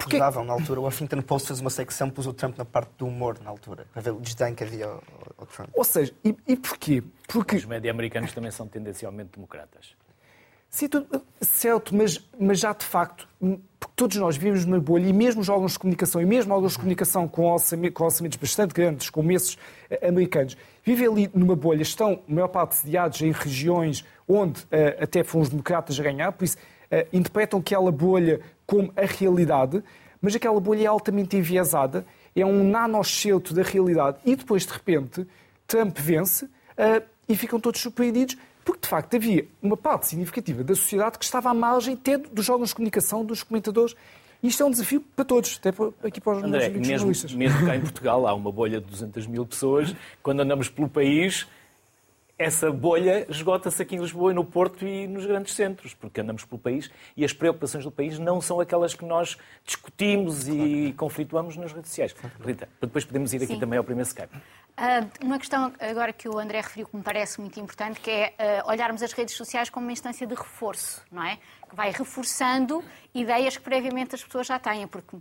Porque... Usavam na altura, o Huffington Post fez uma secção, pôs o Trump na parte do humor na altura, para ver o desdém que havia ao, ao Trump. Ou seja, e, e porquê? Porque... Os média americanos também são tendencialmente democratas. Sim, certo, mas, mas já de facto, porque todos nós vivemos numa bolha e mesmo os órgãos de comunicação, e mesmo órgãos de comunicação com orçamentos bastante grandes, como esses eh, americanos, vivem ali numa bolha, estão, a maior parte, sediados em regiões onde uh, até foram os democratas a ganhar, por isso interpretam aquela bolha como a realidade, mas aquela bolha é altamente enviesada, é um nanoscelto da realidade, e depois, de repente, Trump vence uh, e ficam todos surpreendidos porque, de facto, havia uma parte significativa da sociedade que estava à margem até dos órgãos de comunicação, dos comentadores. Isto é um desafio para todos, até aqui para os André, amigos mesmo, jornalistas. Mesmo cá em Portugal há uma bolha de 200 mil pessoas. Quando andamos pelo país, essa bolha esgota-se aqui em Lisboa e no Porto e nos grandes centros, porque andamos pelo país e as preocupações do país não são aquelas que nós discutimos e conflituamos nas redes sociais. Rita, depois podemos ir aqui Sim. também ao primeiro Skype. Uh, uma questão agora que o André referiu que me parece muito importante, que é uh, olharmos as redes sociais como uma instância de reforço, não é? Que vai reforçando ideias que previamente as pessoas já têm, porque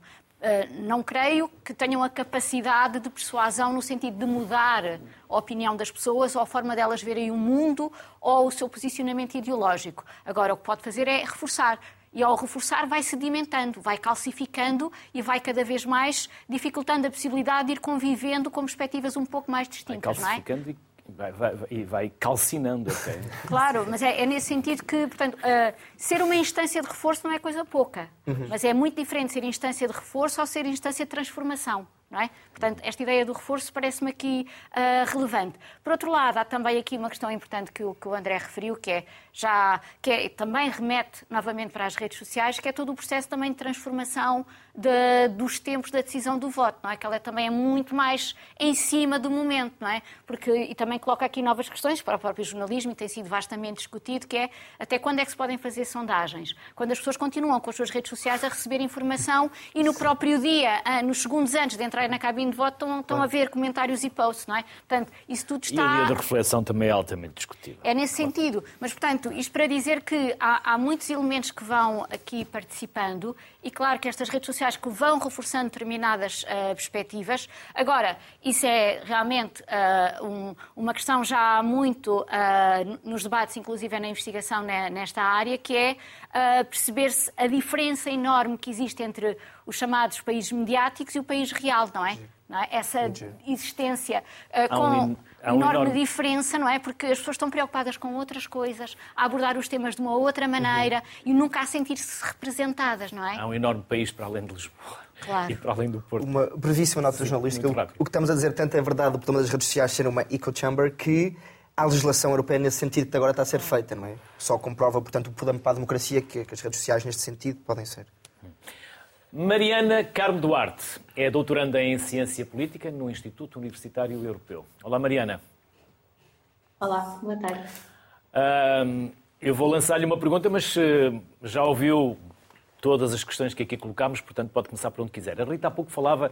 não creio que tenham a capacidade de persuasão no sentido de mudar a opinião das pessoas ou a forma delas verem o mundo ou o seu posicionamento ideológico. Agora, o que pode fazer é reforçar e ao reforçar vai sedimentando, vai calcificando e vai cada vez mais dificultando a possibilidade de ir convivendo com perspectivas um pouco mais distintas. Vai calcificando é? e vai, vai, e vai calcinando até. Claro, mas é, é, nesse sentido que, portanto, uh, ser uma instância de reforço não é coisa pouca, uhum. mas é muito diferente ser instância de reforço ou ser instância de transformação. Não é? Portanto, esta ideia do reforço parece-me aqui uh, relevante. Por outro lado, há também aqui uma questão importante que o, que o André referiu, que é já que é, também remete novamente para as redes sociais, que é todo o processo também de transformação de, dos tempos da decisão do voto, não é? Que ela também é muito mais em cima do momento, não é? Porque e também coloca aqui novas questões para o próprio jornalismo e tem sido vastamente discutido, que é até quando é que se podem fazer sondagens? Quando as pessoas continuam com as suas redes sociais a receber informação e no próprio dia, ah, nos segundos antes de entrar na cabine de voto estão, estão a ver comentários e posts, não é? Portanto, isso tudo está... E a via de reflexão também é altamente discutível. É nesse sentido. Mas, portanto, isto para dizer que há, há muitos elementos que vão aqui participando e, claro, que estas redes sociais que vão reforçando determinadas uh, perspectivas. Agora, isso é realmente uh, um, uma questão já muito uh, nos debates, inclusive na investigação nesta área, que é perceber-se a diferença enorme que existe entre os chamados países mediáticos e o país real, não é? é? essa existência com um, um enorme, enorme, diferença, não é? Porque as pessoas estão preocupadas com outras coisas, a abordar os temas de uma outra maneira uhum. e nunca a sentir-se representadas, não é? Há um enorme país para além de Lisboa. Claro. E para além do Porto. Uma brevíssima nota Sim, jornalística. O, o que estamos a dizer tanto é verdade o problema das redes sociais ser uma echo chamber que há legislação europeia nesse sentido que agora está a ser feita, não é? Só comprova, portanto, o problema para a democracia que, que as redes sociais neste sentido podem ser. Mariana Carmo Duarte é doutoranda em Ciência Política no Instituto Universitário Europeu. Olá, Mariana. Olá, boa tarde. Uh, eu vou lançar-lhe uma pergunta, mas uh, já ouviu todas as questões que aqui colocámos, portanto pode começar por onde quiser. A Rita há pouco falava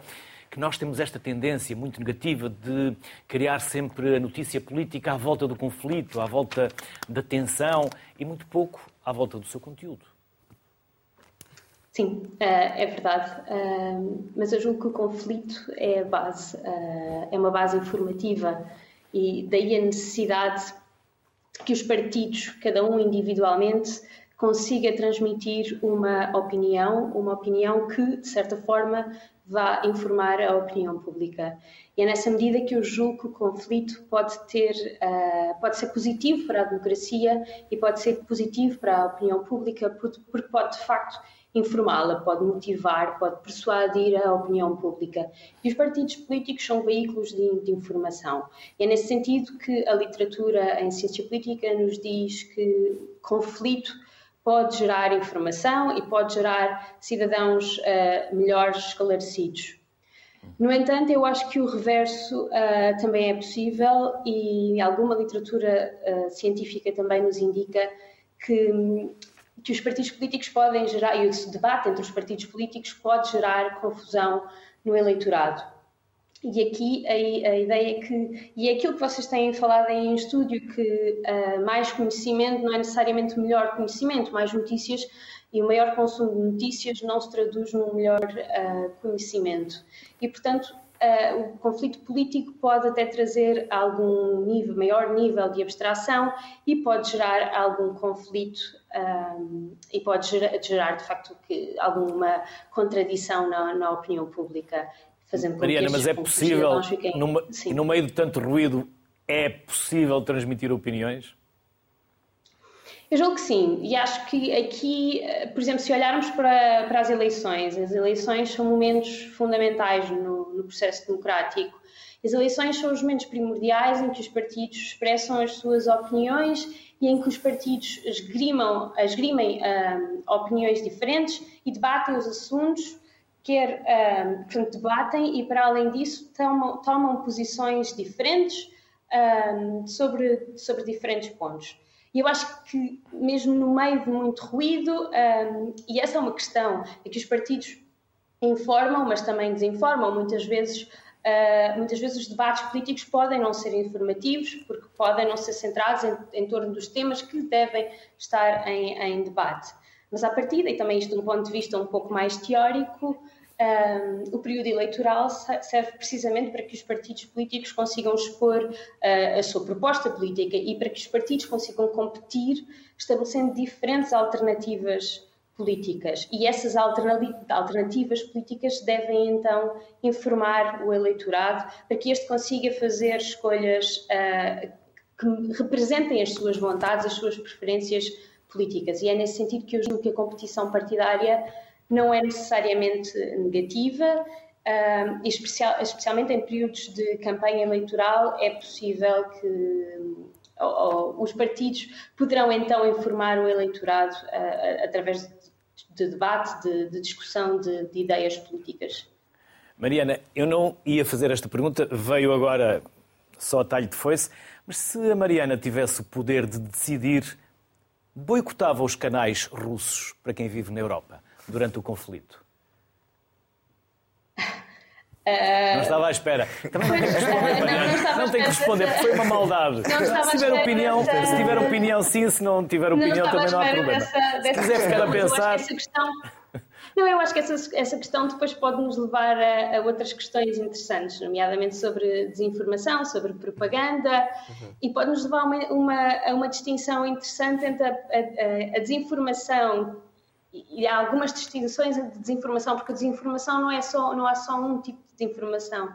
que nós temos esta tendência muito negativa de criar sempre a notícia política à volta do conflito, à volta da tensão e muito pouco à volta do seu conteúdo. Sim, eh, é verdade. Mas eu julgo que o conflito é a base, eh, é uma base informativa e daí a necessidade que os partidos, cada um individualmente, consiga transmitir uma opinião, uma opinião que, de certa forma, vá informar a opinião pública. E é nessa medida que eu julgo que o conflito pode ter, uh, pode ser positivo para a democracia e pode ser positivo para a opinião pública, porque pode de facto informá-la, pode motivar, pode persuadir a opinião pública. E os partidos políticos são veículos de, de, informação. É nesse sentido que a literatura em ciência política nos diz que conflito pode gerar informação e pode gerar cidadãos uh, melhores esclarecidos. No entanto, eu acho que o reverso uh, também é possível e alguma literatura uh, científica também nos indica que, que os partidos políticos podem gerar, e o debate entre os partidos políticos pode gerar confusão no eleitorado. E aqui a, a, ideia é que, e é aquilo que vocês têm falado em estúdio, que uh, mais conhecimento não é necessariamente melhor conhecimento, mais notícias e o maior consumo de notícias não se traduz num melhor uh, conhecimento. E, portanto, uh, o conflito político pode até trazer algum nível, maior nível de abstração e pode gerar algum conflito um, e pode gerar, gerar, de facto, que, alguma contradição na, na opinião pública fazendo com Mariana, mas é possível, fiquem... no, no meio de tanto ruído, é possível transmitir opiniões? Eu julgo que sim, e acho que aqui, eh, por exemplo, se olharmos para, para as eleições, as eleições são momentos fundamentais no, no, processo democrático. As eleições são os momentos primordiais em que os partidos expressam as suas opiniões e em que os partidos esgrimam, esgrimem um, opiniões diferentes e debatem os assuntos quer um, portanto, debatem e, para além disso, tomam, tomam posições diferentes um, sobre, sobre diferentes pontos. E eu acho que, mesmo no meio de muito ruído, e essa é uma questão, é que os partidos informam, mas também desinformam. Muitas vezes, uh, muitas vezes os debates políticos podem não ser informativos, porque podem não ser centrados em, em torno dos temas que devem estar em, em debate. Mas, à partida, e também isto de um ponto de vista um pouco mais teórico, um, o período eleitoral serve precisamente para que os partidos políticos consigam expor uh, a sua proposta política e para que os partidos consigam competir estabelecendo diferentes alternativas políticas. E essas alternativas políticas devem então informar o eleitorado para que este consiga fazer escolhas uh, que representem as suas vontades, as suas preferências políticas. E é nesse sentido que eu julgo que a competição partidária não é necessariamente negativa, uh, especial, especialmente em períodos de campanha eleitoral, é possível que ou, os partidos poderão então informar o eleitorado uh, através de, de debate, de, de discussão de, de ideias políticas. Mariana, eu não ia fazer esta pergunta, veio agora só a talho de foice, mas se a Mariana tivesse o poder de decidir, boicotava os canais russos para quem vive na Europa? durante o conflito? Uh... Não estava à espera. Também não tem que responder, Mariana. Não, não tem que responder, porque foi uma maldade. Se tiver, opinião, se tiver opinião, sim. Se não tiver opinião, não também não há problema. Dessa, dessa se quiser ficar a pensar. Não, eu acho que essa, essa questão depois pode nos levar a, a, outras questões interessantes, nomeadamente sobre desinformação, sobre propaganda, uhum. e pode nos levar a uma, uma, a uma distinção interessante entre a, a, a desinformação e há algumas distinções de desinformação, porque a desinformação não, é só, não há só um tipo de desinformação.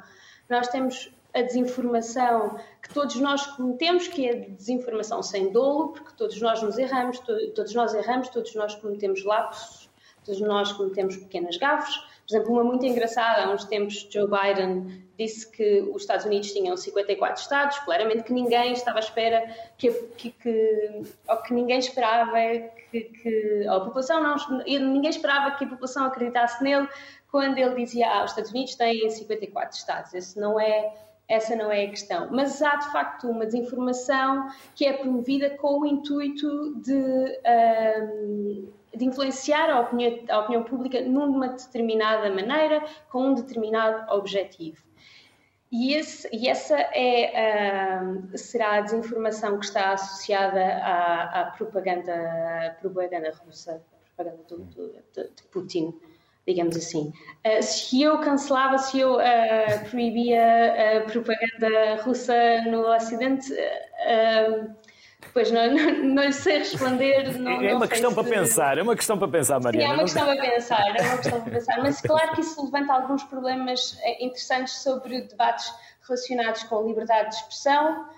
Nós temos a desinformação que todos nós cometemos, que é desinformação sem dolo, porque todos nós nos erramos, todos nós erramos, todos nós cometemos lapsos, todos nós cometemos pequenas gafes. Por exemplo, uma muito engraçada, há uns tempos Joe Biden disse que os Estados Unidos tinham 54 estados, claramente que ninguém estava à espera, que, que, que ou que ninguém esperava que, que a população não, ninguém esperava que a população acreditasse nele quando ele dizia ah, os Estados Unidos têm 54 estados. Esse não é essa não é a questão. Mas há de facto uma desinformação que é promovida com o intuito de, um, de influenciar a opinião, a opinião pública numa determinada maneira, com um determinado objetivo. E, esse, e essa é, um, será a desinformação que está associada à, à propaganda, propaganda russa, propaganda de Putin digamos assim. Uh, se eu cancelava, se eu uh, proibia a propaganda russa no Ocidente, uh, pois não, não, não lhe sei responder. Não, é uma questão se... para pensar, é uma questão para pensar, Mariana. Sim, é uma questão para pensar, é uma questão para pensar. Mas claro que isso levanta alguns problemas interessantes sobre debates relacionados com a liberdade de expressão,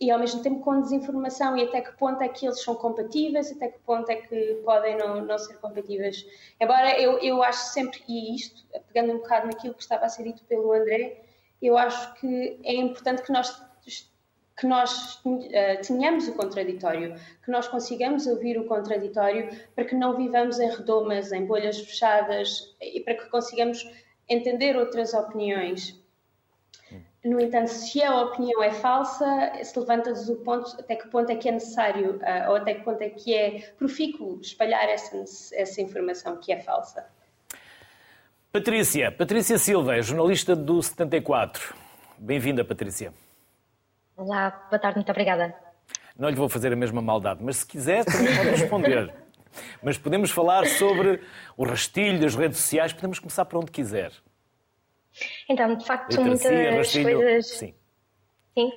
e ao mesmo tempo com desinformação e até que ponto é que eles são compatíveis, até que ponto é que podem não, não ser compatíveis. Embora eu, eu acho sempre, e isto, pegando um bocado naquilo que estava a ser dito pelo André, eu acho que é importante que nós que nós uh, tenhamos o contraditório, que nós consigamos ouvir o contraditório para que não vivamos em redomas, em bolhas fechadas e para que consigamos entender outras opiniões. No entanto, se a opinião é falsa, se levanta-se o ponto até que ponto é que é necessário uh, ou até que ponto é que é profícuo espalhar essa, essa informação que é falsa. Patrícia, Patrícia Silva, jornalista do 74. Bem-vinda, Patrícia. Olá, boa tarde, muito obrigada. Não lhe vou fazer a mesma maldade, mas se quiser também pode responder. mas podemos falar sobre o rastilho das redes sociais, podemos começar por onde quiser. Então, de facto, muitas coisas. Sim. Sim,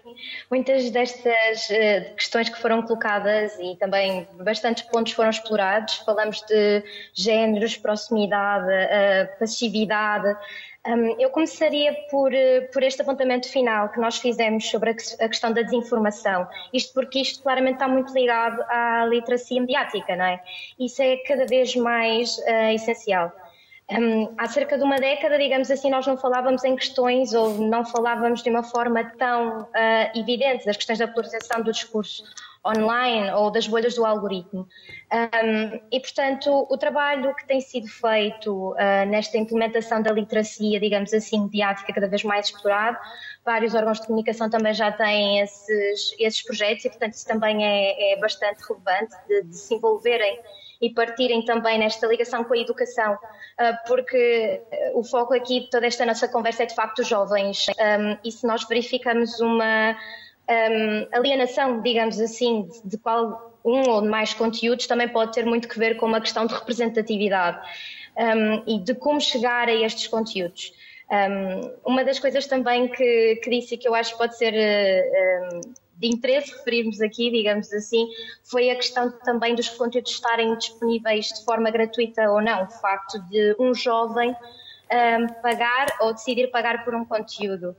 muitas destas uh, questões que foram colocadas e também bastantes pontos foram explorados. Falamos de géneros, proximidade, uh, passividade. Um, eu começaria por, uh, por este apontamento final que nós fizemos sobre a, a, questão da desinformação. Isto porque isto claramente está muito ligado à literacia mediática, não é? Isso é cada vez mais essencial. Um, há cerca de uma década, digamos assim, nós não falávamos em questões ou não falávamos de uma forma tão uh, evidente das questões da polarização do discurso online ou das bolhas do algoritmo. Um, e, portanto, o trabalho que tem sido feito uh, nesta implementação da literacia, digamos assim, mediática, cada vez mais explorado, vários órgãos de comunicação também já têm esses, esses projetos e, portanto, isso também é, é bastante relevante de, de se envolverem e partirem também nesta ligação com a educação, ah, porque o foco aqui de toda esta nossa conversa é de facto os jovens. E se nós verificamos uma alienação, digamos assim, de qual um ou mais conteúdos, também pode ter muito que ver com uma questão de representatividade e de como chegar a estes conteúdos. uma das coisas também que, que disse que eu acho que pode ser ah, de interesse referirmos aqui, digamos assim, foi a questão também dos conteúdos estarem disponíveis de forma gratuita ou não. O facto de um jovem um, pagar ou decidir pagar por um conteúdo.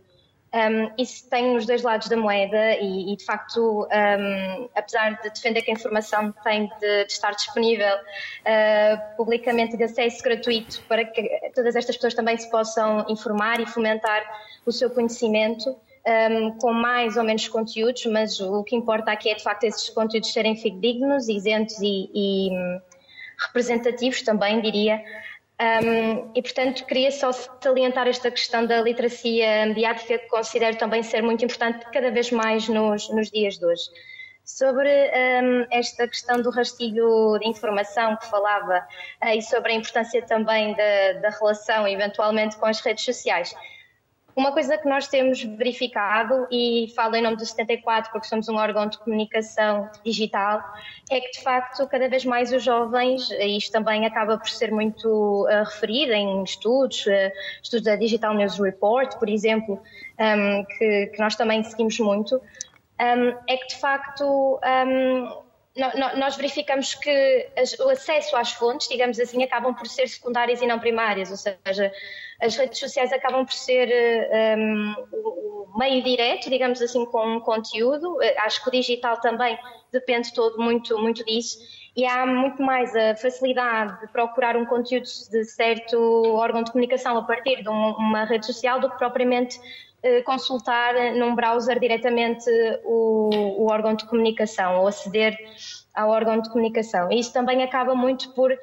Um, isso tem os dois lados da moeda e, e de facto, um, apesar de defender que a informação tem de, de estar disponível uh, publicamente de acesso gratuito para que todas estas pessoas também se possam informar e fomentar o seu conhecimento, um, com mais ou menos conteúdos, mas o que importa aqui é de facto esses conteúdos serem fidedignos, isentos e, e hum, representativos também, diria. Um, e, portanto, queria só salientar esta questão da literacia mediática, que considero também ser muito importante cada vez mais nos, nos dias de hoje. Sobre um, esta questão do rastilho de informação que falava uh, e sobre a importância também da, da relação, eventualmente, com as redes sociais. Uma coisa que nós temos verificado, e falo em nome do 74 porque somos um órgão de comunicação digital, é que de facto cada vez mais os jovens, e isto também acaba por ser muito uh, referido em estudos, uh, estudos da Digital News Report, por exemplo, um, que, que, nós também seguimos muito, um, é que de facto um, nós verificamos que o acesso às fontes, digamos assim, acabam por ser secundárias e não primárias, ou seja, as redes sociais acabam por ser um, o meio direto, digamos assim, com um conteúdo. Acho que o digital também depende todo muito, muito disso. E há muito mais a facilidade de procurar um conteúdo de certo órgão de comunicação a partir de uma rede social do que propriamente eh, consultar num browser diretamente o, o, órgão de comunicação ou aceder ao órgão de comunicação. E isso também acaba muito por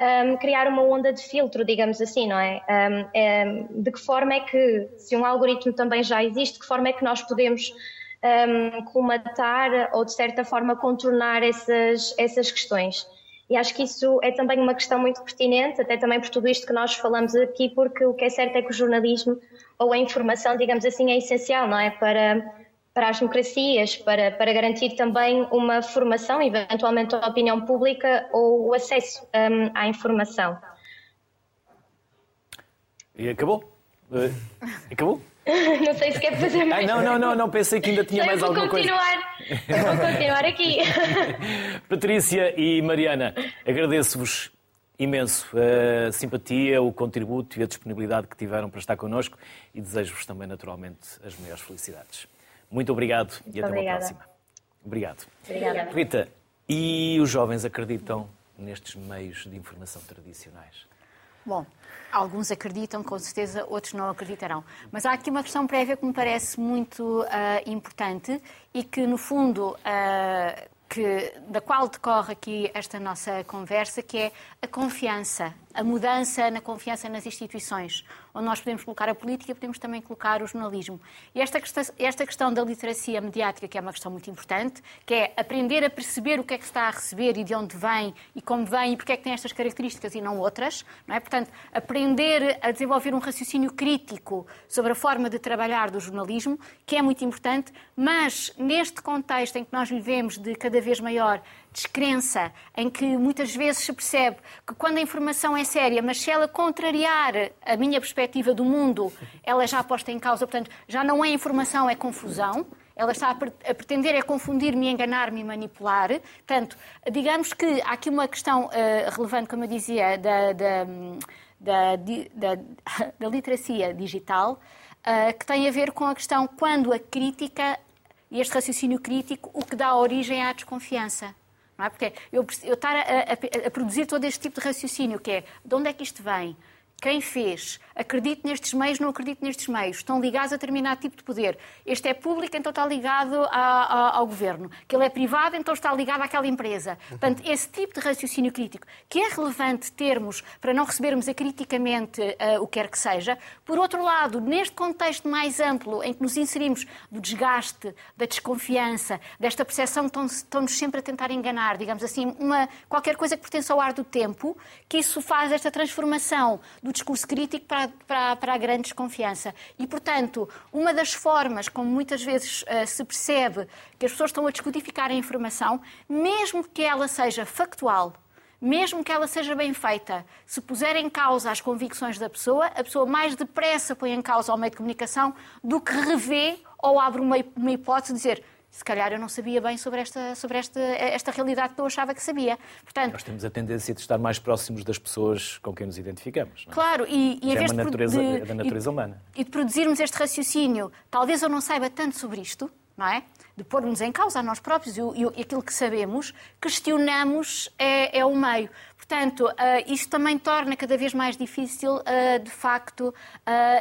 um, criar uma onda de filtro, digamos assim, não é? Um, é? De que forma é que, se um algoritmo também já existe, de que forma é que nós podemos um, colmatar ou, de certa forma, contornar essas, essas questões? E acho que isso é também uma questão muito pertinente, até também por tudo isto que nós falamos aqui, porque o que é certo é que o jornalismo ou a informação, digamos assim, é essencial, não é? Para, para as democracias, para, para garantir também uma formação, eventualmente a opinião pública ou o acesso um, à informação. E acabou? Uh, acabou? não sei se quer fazer mais. Ah, não, não, não, não, pensei que ainda tinha mais alguma continuar. coisa. Eu vou continuar aqui. Patrícia e Mariana, agradeço-vos imenso a simpatia, o contributo e a disponibilidade que tiveram para estar connosco e desejo-vos também, naturalmente, as maiores felicidades. Muito obrigado Muito e até obrigada. uma próxima. Obrigado. Obrigada. Rita, e os jovens acreditam nestes meios de informação tradicionais? Bom, alguns acreditam, com certeza, outros não acreditarão. Mas há aqui uma questão prévia que me parece muito uh, importante e que, no fundo, uh, que, da qual decorre aqui esta nossa conversa, que é a confiança, a mudança na confiança nas instituições, onde nós podemos colocar a política, podemos também colocar o jornalismo. E esta questão, esta questão da literacia mediática, que é uma questão muito importante, que é aprender a perceber o que é que está a receber e de onde vem e como vem e porque é que tem estas características e não outras, não é? Portanto, aprender a desenvolver um raciocínio crítico sobre a forma de trabalhar do jornalismo, que é muito importante, mas neste contexto em que nós vivemos de cada vez maior descrença, em que muitas vezes se percebe que quando a informação é séria, mas se ela contrariar a minha perspectiva do mundo, ela já posta em causa, portanto, já não é informação, é confusão. Ela está a pretender é confundir-me, enganar-me e manipular. Portanto, digamos que há aqui uma questão uh, relevante, como eu dizia, da, da, da, da, literacia digital, uh, que tem a ver com a questão quando a crítica e este raciocínio crítico, o que dá origem à desconfiança. Não é? Porque eu, estar a, a, a, produzir todo este tipo de raciocínio, que é de onde é que isto vem? Quem fez? Acredito nestes meios, não acredito nestes meios. Estão ligados a determinado tipo de poder. Este é público, então está ligado a, a, ao governo. Que ele é privado, então está ligado àquela empresa. Portanto, esse tipo de raciocínio crítico, que é relevante termos para não recebermos acriticamente uh, o que quer que seja. Por outro lado, neste contexto mais amplo, em que nos inserimos do desgaste, da desconfiança, desta percepção que estão-nos sempre a tentar enganar, digamos assim, uma, qualquer coisa que pertence ao ar do tempo, que isso faz esta transformação do discurso crítico para, para, para a grande desconfiança. E, portanto, uma das formas como muitas vezes uh, se percebe que as pessoas estão a descodificar a informação, mesmo que ela seja factual, mesmo que ela seja bem feita, se puser em causa as convicções da pessoa, a pessoa mais depressa põe em causa o meio de comunicação do que revê ou abre uma, uma hipótese de dizer se calhar eu não sabia bem sobre esta, sobre esta, esta realidade que eu achava que sabia. Portanto, Nós temos a tendência de estar mais próximos das pessoas com quem nos identificamos. É? Claro, e, e em vez é natureza, de, da natureza e, humana. E de produzirmos este raciocínio, talvez eu não saiba tanto sobre isto, não é? De pôr-nos em causa a nós próprios e, e, aquilo que sabemos, questionamos é, é o meio. Portanto, uh, isto também torna cada vez mais difícil, uh, de facto, uh,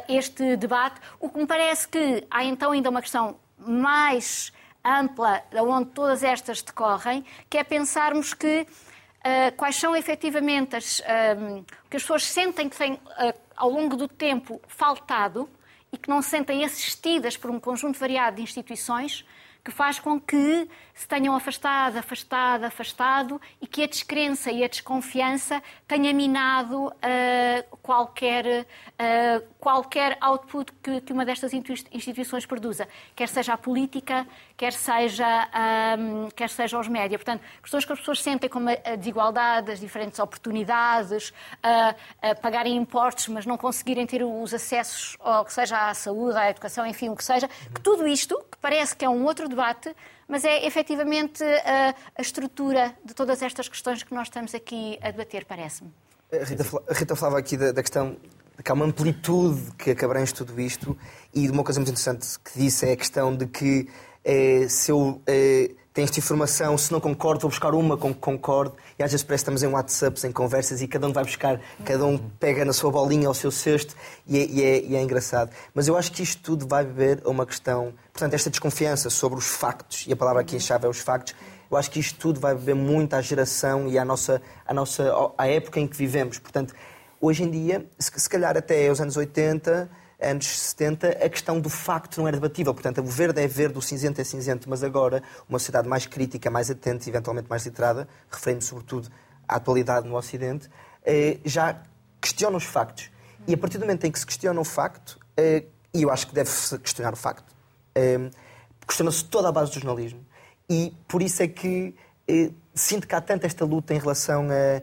este debate. O que me parece que há então ainda uma questão mais ampla, onde todas estas decorrem, que é pensarmos que uh, quais são efetivamente as, um, que as pessoas sentem que têm, uh, ao longo do tempo, faltado e que não se sentem assistidas por um conjunto variado de instituições que faz com que se tenham afastado, afastado, afastado e que a descrença e a desconfiança tenha minado uh, qualquer, uh, qualquer output que, que, uma destas instituições produza, quer seja a política, quer seja, um, quer seja os médias. Portanto, questões que as pessoas sentem como a desigualdade, as diferentes oportunidades, uh, pagarem impostos, mas não conseguirem ter os acessos ao que seja à saúde, à educação, enfim, o que seja, que tudo isto, que parece que é um outro debate, mas é efetivamente a, a estrutura de todas estas questões que nós estamos aqui a debater, parece-me. A Rita, a Rita falava aqui da, da, questão que há uma amplitude que, abrange tudo isto e uma coisa muito interessante que disse é a questão de que eh, se eu eh, tenho esta informação, se não concordo, vou buscar uma com que concordo e às vezes parece que estamos em WhatsApps, em conversas e cada um vai buscar, cada um pega na sua bolinha ao seu cesto e é, e é, e é engraçado. Mas eu acho que isto tudo vai beber a uma questão, portanto, esta desconfiança sobre os factos, e a palavra aqui em chave é os factos, eu acho que isto tudo vai beber muito à geração e à nossa, à nossa à época em que vivemos. Portanto, hoje em dia, se calhar até aos anos 80, anos 70, a questão do facto não era debatível. Portanto, o verde é verde, o cinzento é cinzento, mas agora uma sociedade mais crítica, mais atenta e eventualmente mais literada, referindo sobretudo à atualidade no Ocidente, eh, já questiona os factos. E a partir do momento em que se questiona o facto, eh, e eu acho que deve-se questionar o facto, eh, questiona-se toda a base do jornalismo. E por isso é que sinto que há tanta esta luta em relação a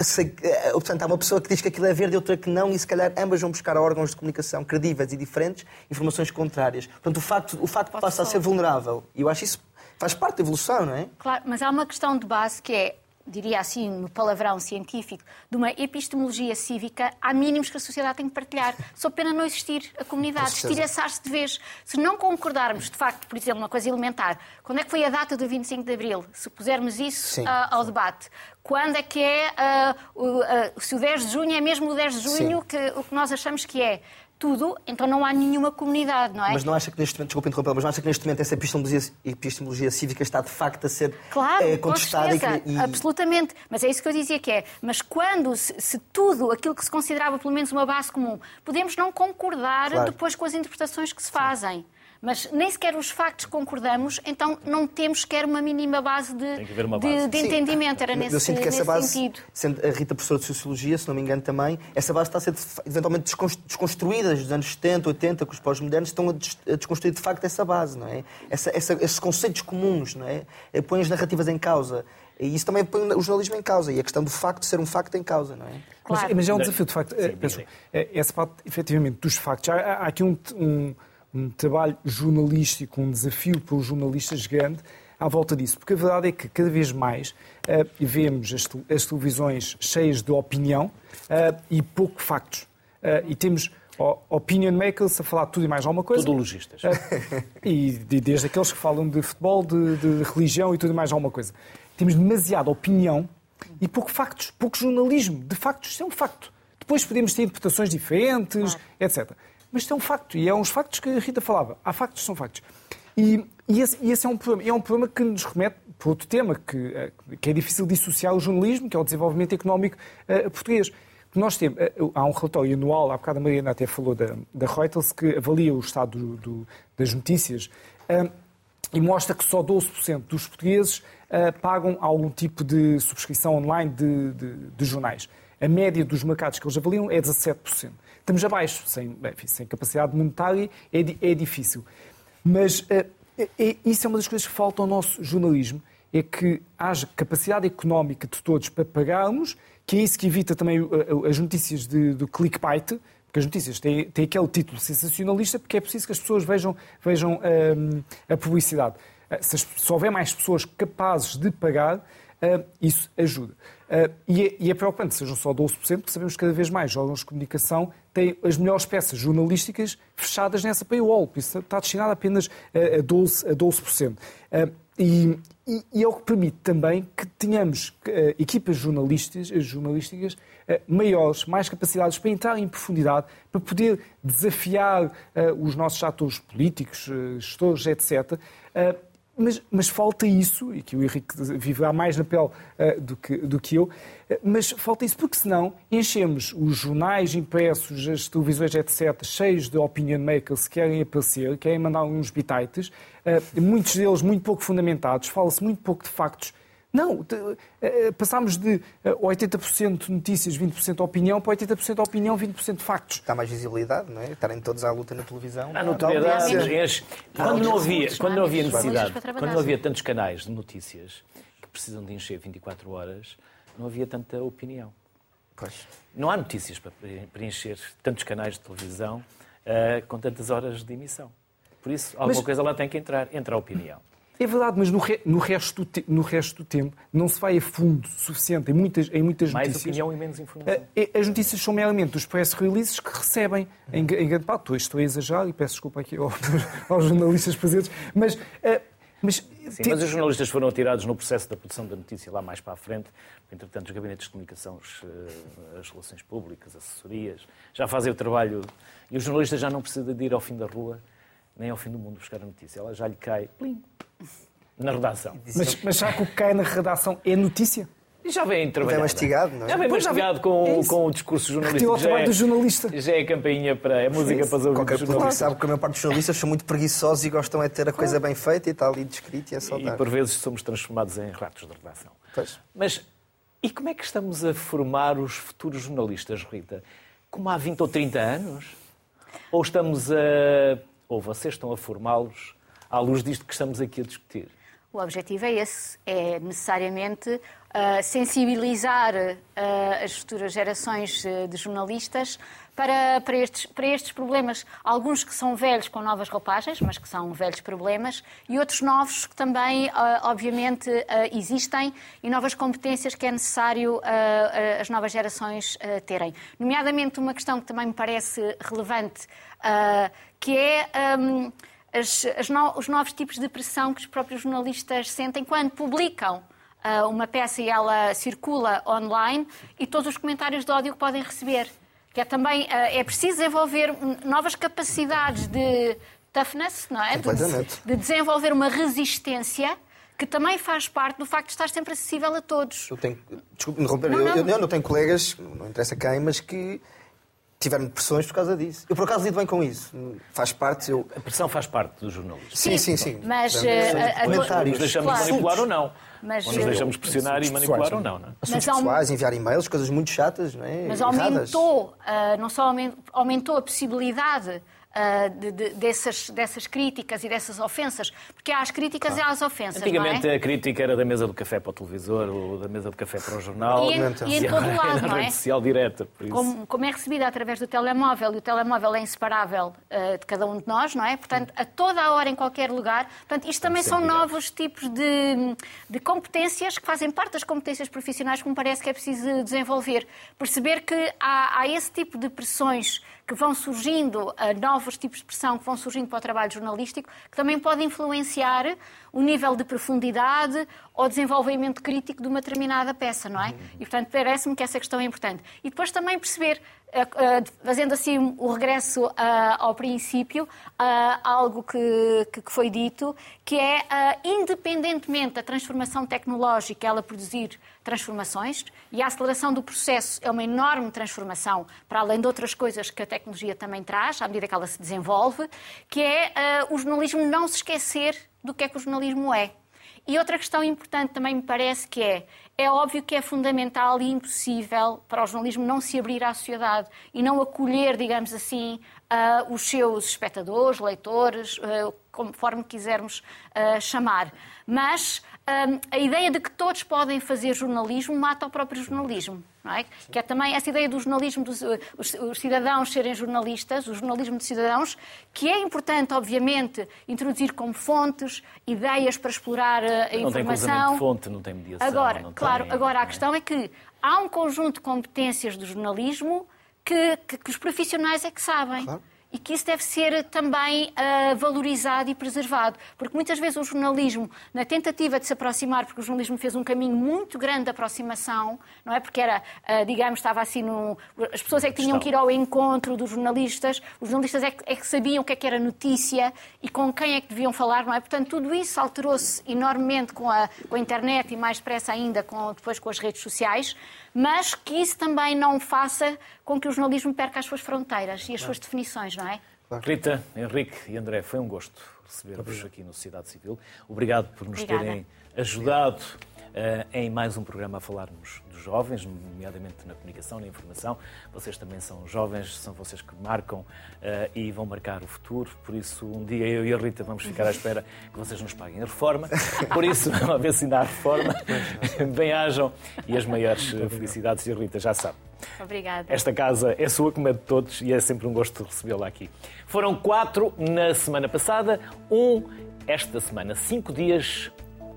se, eh, portanto, há uma pessoa que diz que aquilo é verde e outra que não, e se calhar ambas vão buscar órgãos de comunicação credíveis e diferentes informações contrárias. Portanto, o facto, o facto passa a ser vulnerável. E eu acho isso faz parte da evolução, não é? Claro, mas há uma questão de base que é diria assim, no palavrão científico, de uma epistemologia cívica, há mínimos que a sociedade tem que partilhar. Só pena não existir a comunidade, estilhaçar-se de vez. Se não concordarmos, de facto, por exemplo, uma coisa elementar, quando é que foi a data do 25 de Abril? Se pusermos isso uh, ao debate. Quando é que é, uh, uh, se o 10 de junho é mesmo o 10 de junho que, o que nós achamos que é? Tudo, então não há nenhuma comunidade, não é? Mas não acha que neste momento, desculpa interromper, mas não acha que neste momento essa epistemologia, epistemologia cívica está de facto a ser claro, é, contestada? Com e... Absolutamente, mas é isso que eu dizia que é. Mas quando se, se, tudo aquilo que se considerava pelo menos uma base comum, podemos não concordar claro. depois com as interpretações que se fazem. Sim mas nem sequer os factos concordamos, então não temos sequer uma mínima base de, base. de, de entendimento. Era nesse, Eu sinto que essa base, sentido. sendo a Rita professora de Sociologia, se não me engano também, essa base está a ser eventualmente desconstruída dos anos 70, 80, que os pós-modernos estão a desconstruir de facto essa base, não é? Essa, essa, esses conceitos comuns, não é? Põem as narrativas em causa. E isso também põe o jornalismo em causa e a questão do facto de ser um facto em causa, não é? Claro. Mas, mas é um desafio, de facto. Sim, penso, essa parte, efetivamente, dos factos. Há, há aqui um, um um trabalho jornalístico, um desafio para os jornalistas grande à volta disso. Porque a verdade é que cada vez mais uh, vemos as, as, televisões cheias de opinião uh, e pouco factos. Uh, e temos opinion makers a falar de tudo e mais alguma coisa. Tudo logistas. e desde aqueles que falam de futebol, de, de religião e tudo e mais alguma coisa. Temos demasiada opinião e pouco factos, pouco jornalismo. De factos, isso é um facto. Depois podemos ter interpretações diferentes, claro. etc. Mas isto é um facto, e é uns factos que a Rita falava. Há factos, são factos. E, e, esse, e esse, é um problema. E é um problema que nos remete para outro tema, que, eh, que é difícil dissociar o jornalismo, que é o desenvolvimento económico uh, português. Nós temos, uh, há um relatório anual, há bocado a Mariana até falou da, da Reuters, que avalia o estado do, do, das notícias uh, e mostra que só 12% dos portugueses pagam algum tipo de subscrição online de, de, de jornais. A média dos mercados que eles avaliam é 17%. Estamos abaixo, sem, enfim, sem capacidade monetária é, é difícil. Mas é, é, isso é uma das coisas que falta ao nosso jornalismo, é que haja capacidade económica de todos para pagarmos, que é isso que evita também as notícias de, do clickbait, porque as notícias têm, têm aquele título sensacionalista, porque é preciso que as pessoas vejam, vejam a publicidade. Se, se houver mais pessoas capazes de pagar, uh, isso ajuda. Uh, e, é, e é preocupante, sejam só 12%, porque sabemos que cada vez mais órgãos de comunicação têm as melhores peças jornalísticas fechadas nessa paywall, isso está destinado apenas a 12%. A 12%. Uh, e, e, e, é o que permite também que tenhamos uh, equipas jornalísticas, jornalísticas uh, maiores, mais capacidades para entrar em profundidade, para poder desafiar os nossos atores políticos, gestores, etc mas, mas, falta isso, e que o Henrique viverá mais na pele uh, do, que, do que eu, uh, mas falta isso porque senão enchemos os jornais impressos, as televisões, etc., cheios de opinion makers que querem aparecer, querem mandar uns bitites, uh, muitos deles muito pouco fundamentados, fala-se muito pouco de factos, não, eh, eh, passámos de 80% eh, notícias, 20% opinião, para 80% opinião, 20% factos. Está mais visibilidade, não é? Estarem todos à luta na televisão. A notoriedade, quando não havia, quando não havia necessidade, quando não havia tantos canais de notícias que precisam de encher 24 horas, não havia tanta opinião. Pois. Não há notícias para preencher tantos canais de televisão uh, com tantas horas de emissão. Por isso, alguma Mas... coisa lá tem que entrar. Entra a opinião. É verdade, mas no, re, no, resto do te, no resto do tempo não se vai a fundo suficiente em muitas, em muitas Mais notícias. opinião e menos informação. As notícias são meramente dos press releases que recebem em, em grande parte. Estou a exagerar e peço desculpa aqui aos, aos jornalistas presentes, mas. Mas, Sim, mas os jornalistas foram atirados no processo da produção da notícia lá mais para a frente. Entretanto, os gabinetes de comunicação, as relações públicas, assessorias, já fazem o trabalho. E o jornalista já não precisa de ir ao fim da rua nem ao fim do mundo buscar a notícia. Ela já lhe cai plim, na redação. Mas, mas já que o que cai na redação é notícia? Já vem trabalhado. Já mastigado, não é? Já vem mastigado com, é com o discurso jornalístico. Já é, do jornalista. Já é a campainha para. É música para os ouvidos Qualquer público sabe que a maior parte dos jornalistas são muito preguiçosos e gostam é de ter a coisa bem feita e está ali descrito e é saudade. E por vezes somos transformados em ratos de redação. Pois. Mas e como é que estamos a formar os futuros jornalistas, Rita? Como há 20 ou 30 anos? Ou estamos a. Ou vocês estão a formá-los à luz disto que estamos aqui a discutir? O objetivo é esse, é necessariamente uh, sensibilizar uh, as futuras gerações uh, de jornalistas para, para, estes, para estes problemas. Alguns que são velhos com novas roupagens, mas que são velhos problemas, e outros novos que também, obviamente, existem e novas competências que é necessário as novas gerações terem. Nomeadamente, uma questão que também me parece relevante, que é. Um, as, as no, os novos tipos de pressão que os próprios jornalistas sentem quando publicam uh, uma peça e ela circula online e todos os comentários de ódio que podem receber. Que é também uh, é preciso desenvolver novas capacidades de toughness, não é? De, de desenvolver uma resistência que também faz parte do facto de estar sempre acessível a todos. Eu tenho, desculpe, não, eu, eu, eu, eu tenho colegas, não interessa quem, mas que tiveram pressões por causa disso. Eu, por acaso, lido bem com isso. Faz parte. Eu... A pressão faz parte do jornalismo. Sim, sim, sim. Mas. Uh, comentários. Nos deixamos claro. manipular ou não. Mas, ou nos deixamos pressionar e manipular ou não. não é? Assuntos mas, pessoais, enviar e-mails, coisas muito chatas, não é? Mas aumentou, uh, não só aumentou a possibilidade uh, de, de, dessas, dessas críticas e dessas ofensas, porque há as críticas claro. e há as ofensas. Antigamente é? a crítica era da mesa do café para o televisor ou da mesa do café para o jornal. E em, e em todo lado, não é? rede social direta. Como, como, é recebida através do telemóvel, e o telemóvel é inseparável uh, de cada um de nós, não é? Portanto, a toda a hora, em qualquer lugar. Portanto, isto também são direto. novos tipos de, de competências que fazem parte das competências profissionais que me parece que é preciso desenvolver. Perceber que há, há esse tipo de pressões que vão surgindo, novos tipos de pressão que vão surgindo para o trabalho jornalístico, que também podem influenciar o nível de profundidade ou desenvolvimento crítico de uma determinada peça, não é? E, portanto, parece-me que essa questão é importante. E depois também perceber, fazendo assim o regresso eh, ao princípio, algo que, que foi dito, que é, independentemente da transformação tecnológica ela produzir transformações, e a aceleração do processo é uma enorme transformação, para além de outras coisas que a tecnologia também traz, à medida que ela se desenvolve, que é o jornalismo não se esquecer do que é que o jornalismo é. E outra questão importante também me parece que é, é óbvio que é fundamental e impossível para o jornalismo não se abrir à sociedade e não acolher, digamos assim, uh, os seus espectadores, leitores, uh, conforme quisermos uh, chamar. Mas a ideia de que todos podem fazer jornalismo mata o próprio jornalismo. Não é? Que é também essa ideia do jornalismo, dos os, os, cidadãos serem jornalistas, o jornalismo de cidadãos, que é importante, obviamente, introduzir como fontes, ideias para explorar a não informação. Não tem de fonte, não tem mediação. Agora, não claro, tem, agora a questão é que há um conjunto de competências do jornalismo que, que, que os profissionais é que sabem. Claro e que isso deve ser também uh, valorizado e preservado. Porque muitas vezes o jornalismo, na tentativa de se aproximar, porque o jornalismo fez um caminho muito grande de aproximação, não é? Porque era, uh, digamos, estava assim no. As pessoas é que tinham que ir ao encontro dos jornalistas, os jornalistas é que, é que sabiam o que é que era notícia e com quem é que deviam falar, não é? Portanto, tudo isso alterou-se enormemente com a, com a internet e mais depressa ainda com, depois com as redes sociais mas que isso também não faça com que o jornalismo perca as suas fronteiras e as suas definições, não é? Rita, Henrique e André, foi um gosto receber-vos aqui no Sociedade Civil. Obrigado por nos Obrigada. terem ajudado em mais um programa a falarmos dos jovens, nomeadamente na comunicação, na informação. Vocês também são jovens, são vocês que marcam uh, e vão marcar o futuro. Por isso, um dia eu e a Rita vamos ficar à espera que vocês nos paguem a reforma. Por isso, a ver se ainda há reforma. Bem-ajam e as maiores felicidades. E a Rita já sabe. Obrigada. Esta casa é sua, como é de todos, e é sempre um gosto recebê-la aqui. Foram quatro na semana passada, um esta semana. Cinco dias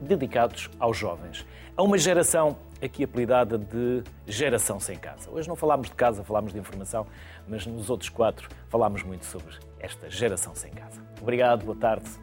dedicados aos jovens. A uma geração aqui apelidada de geração sem casa. Hoje não falámos de casa, falámos de informação, mas nos outros quatro falámos muito sobre esta geração sem casa. Obrigado, boa tarde.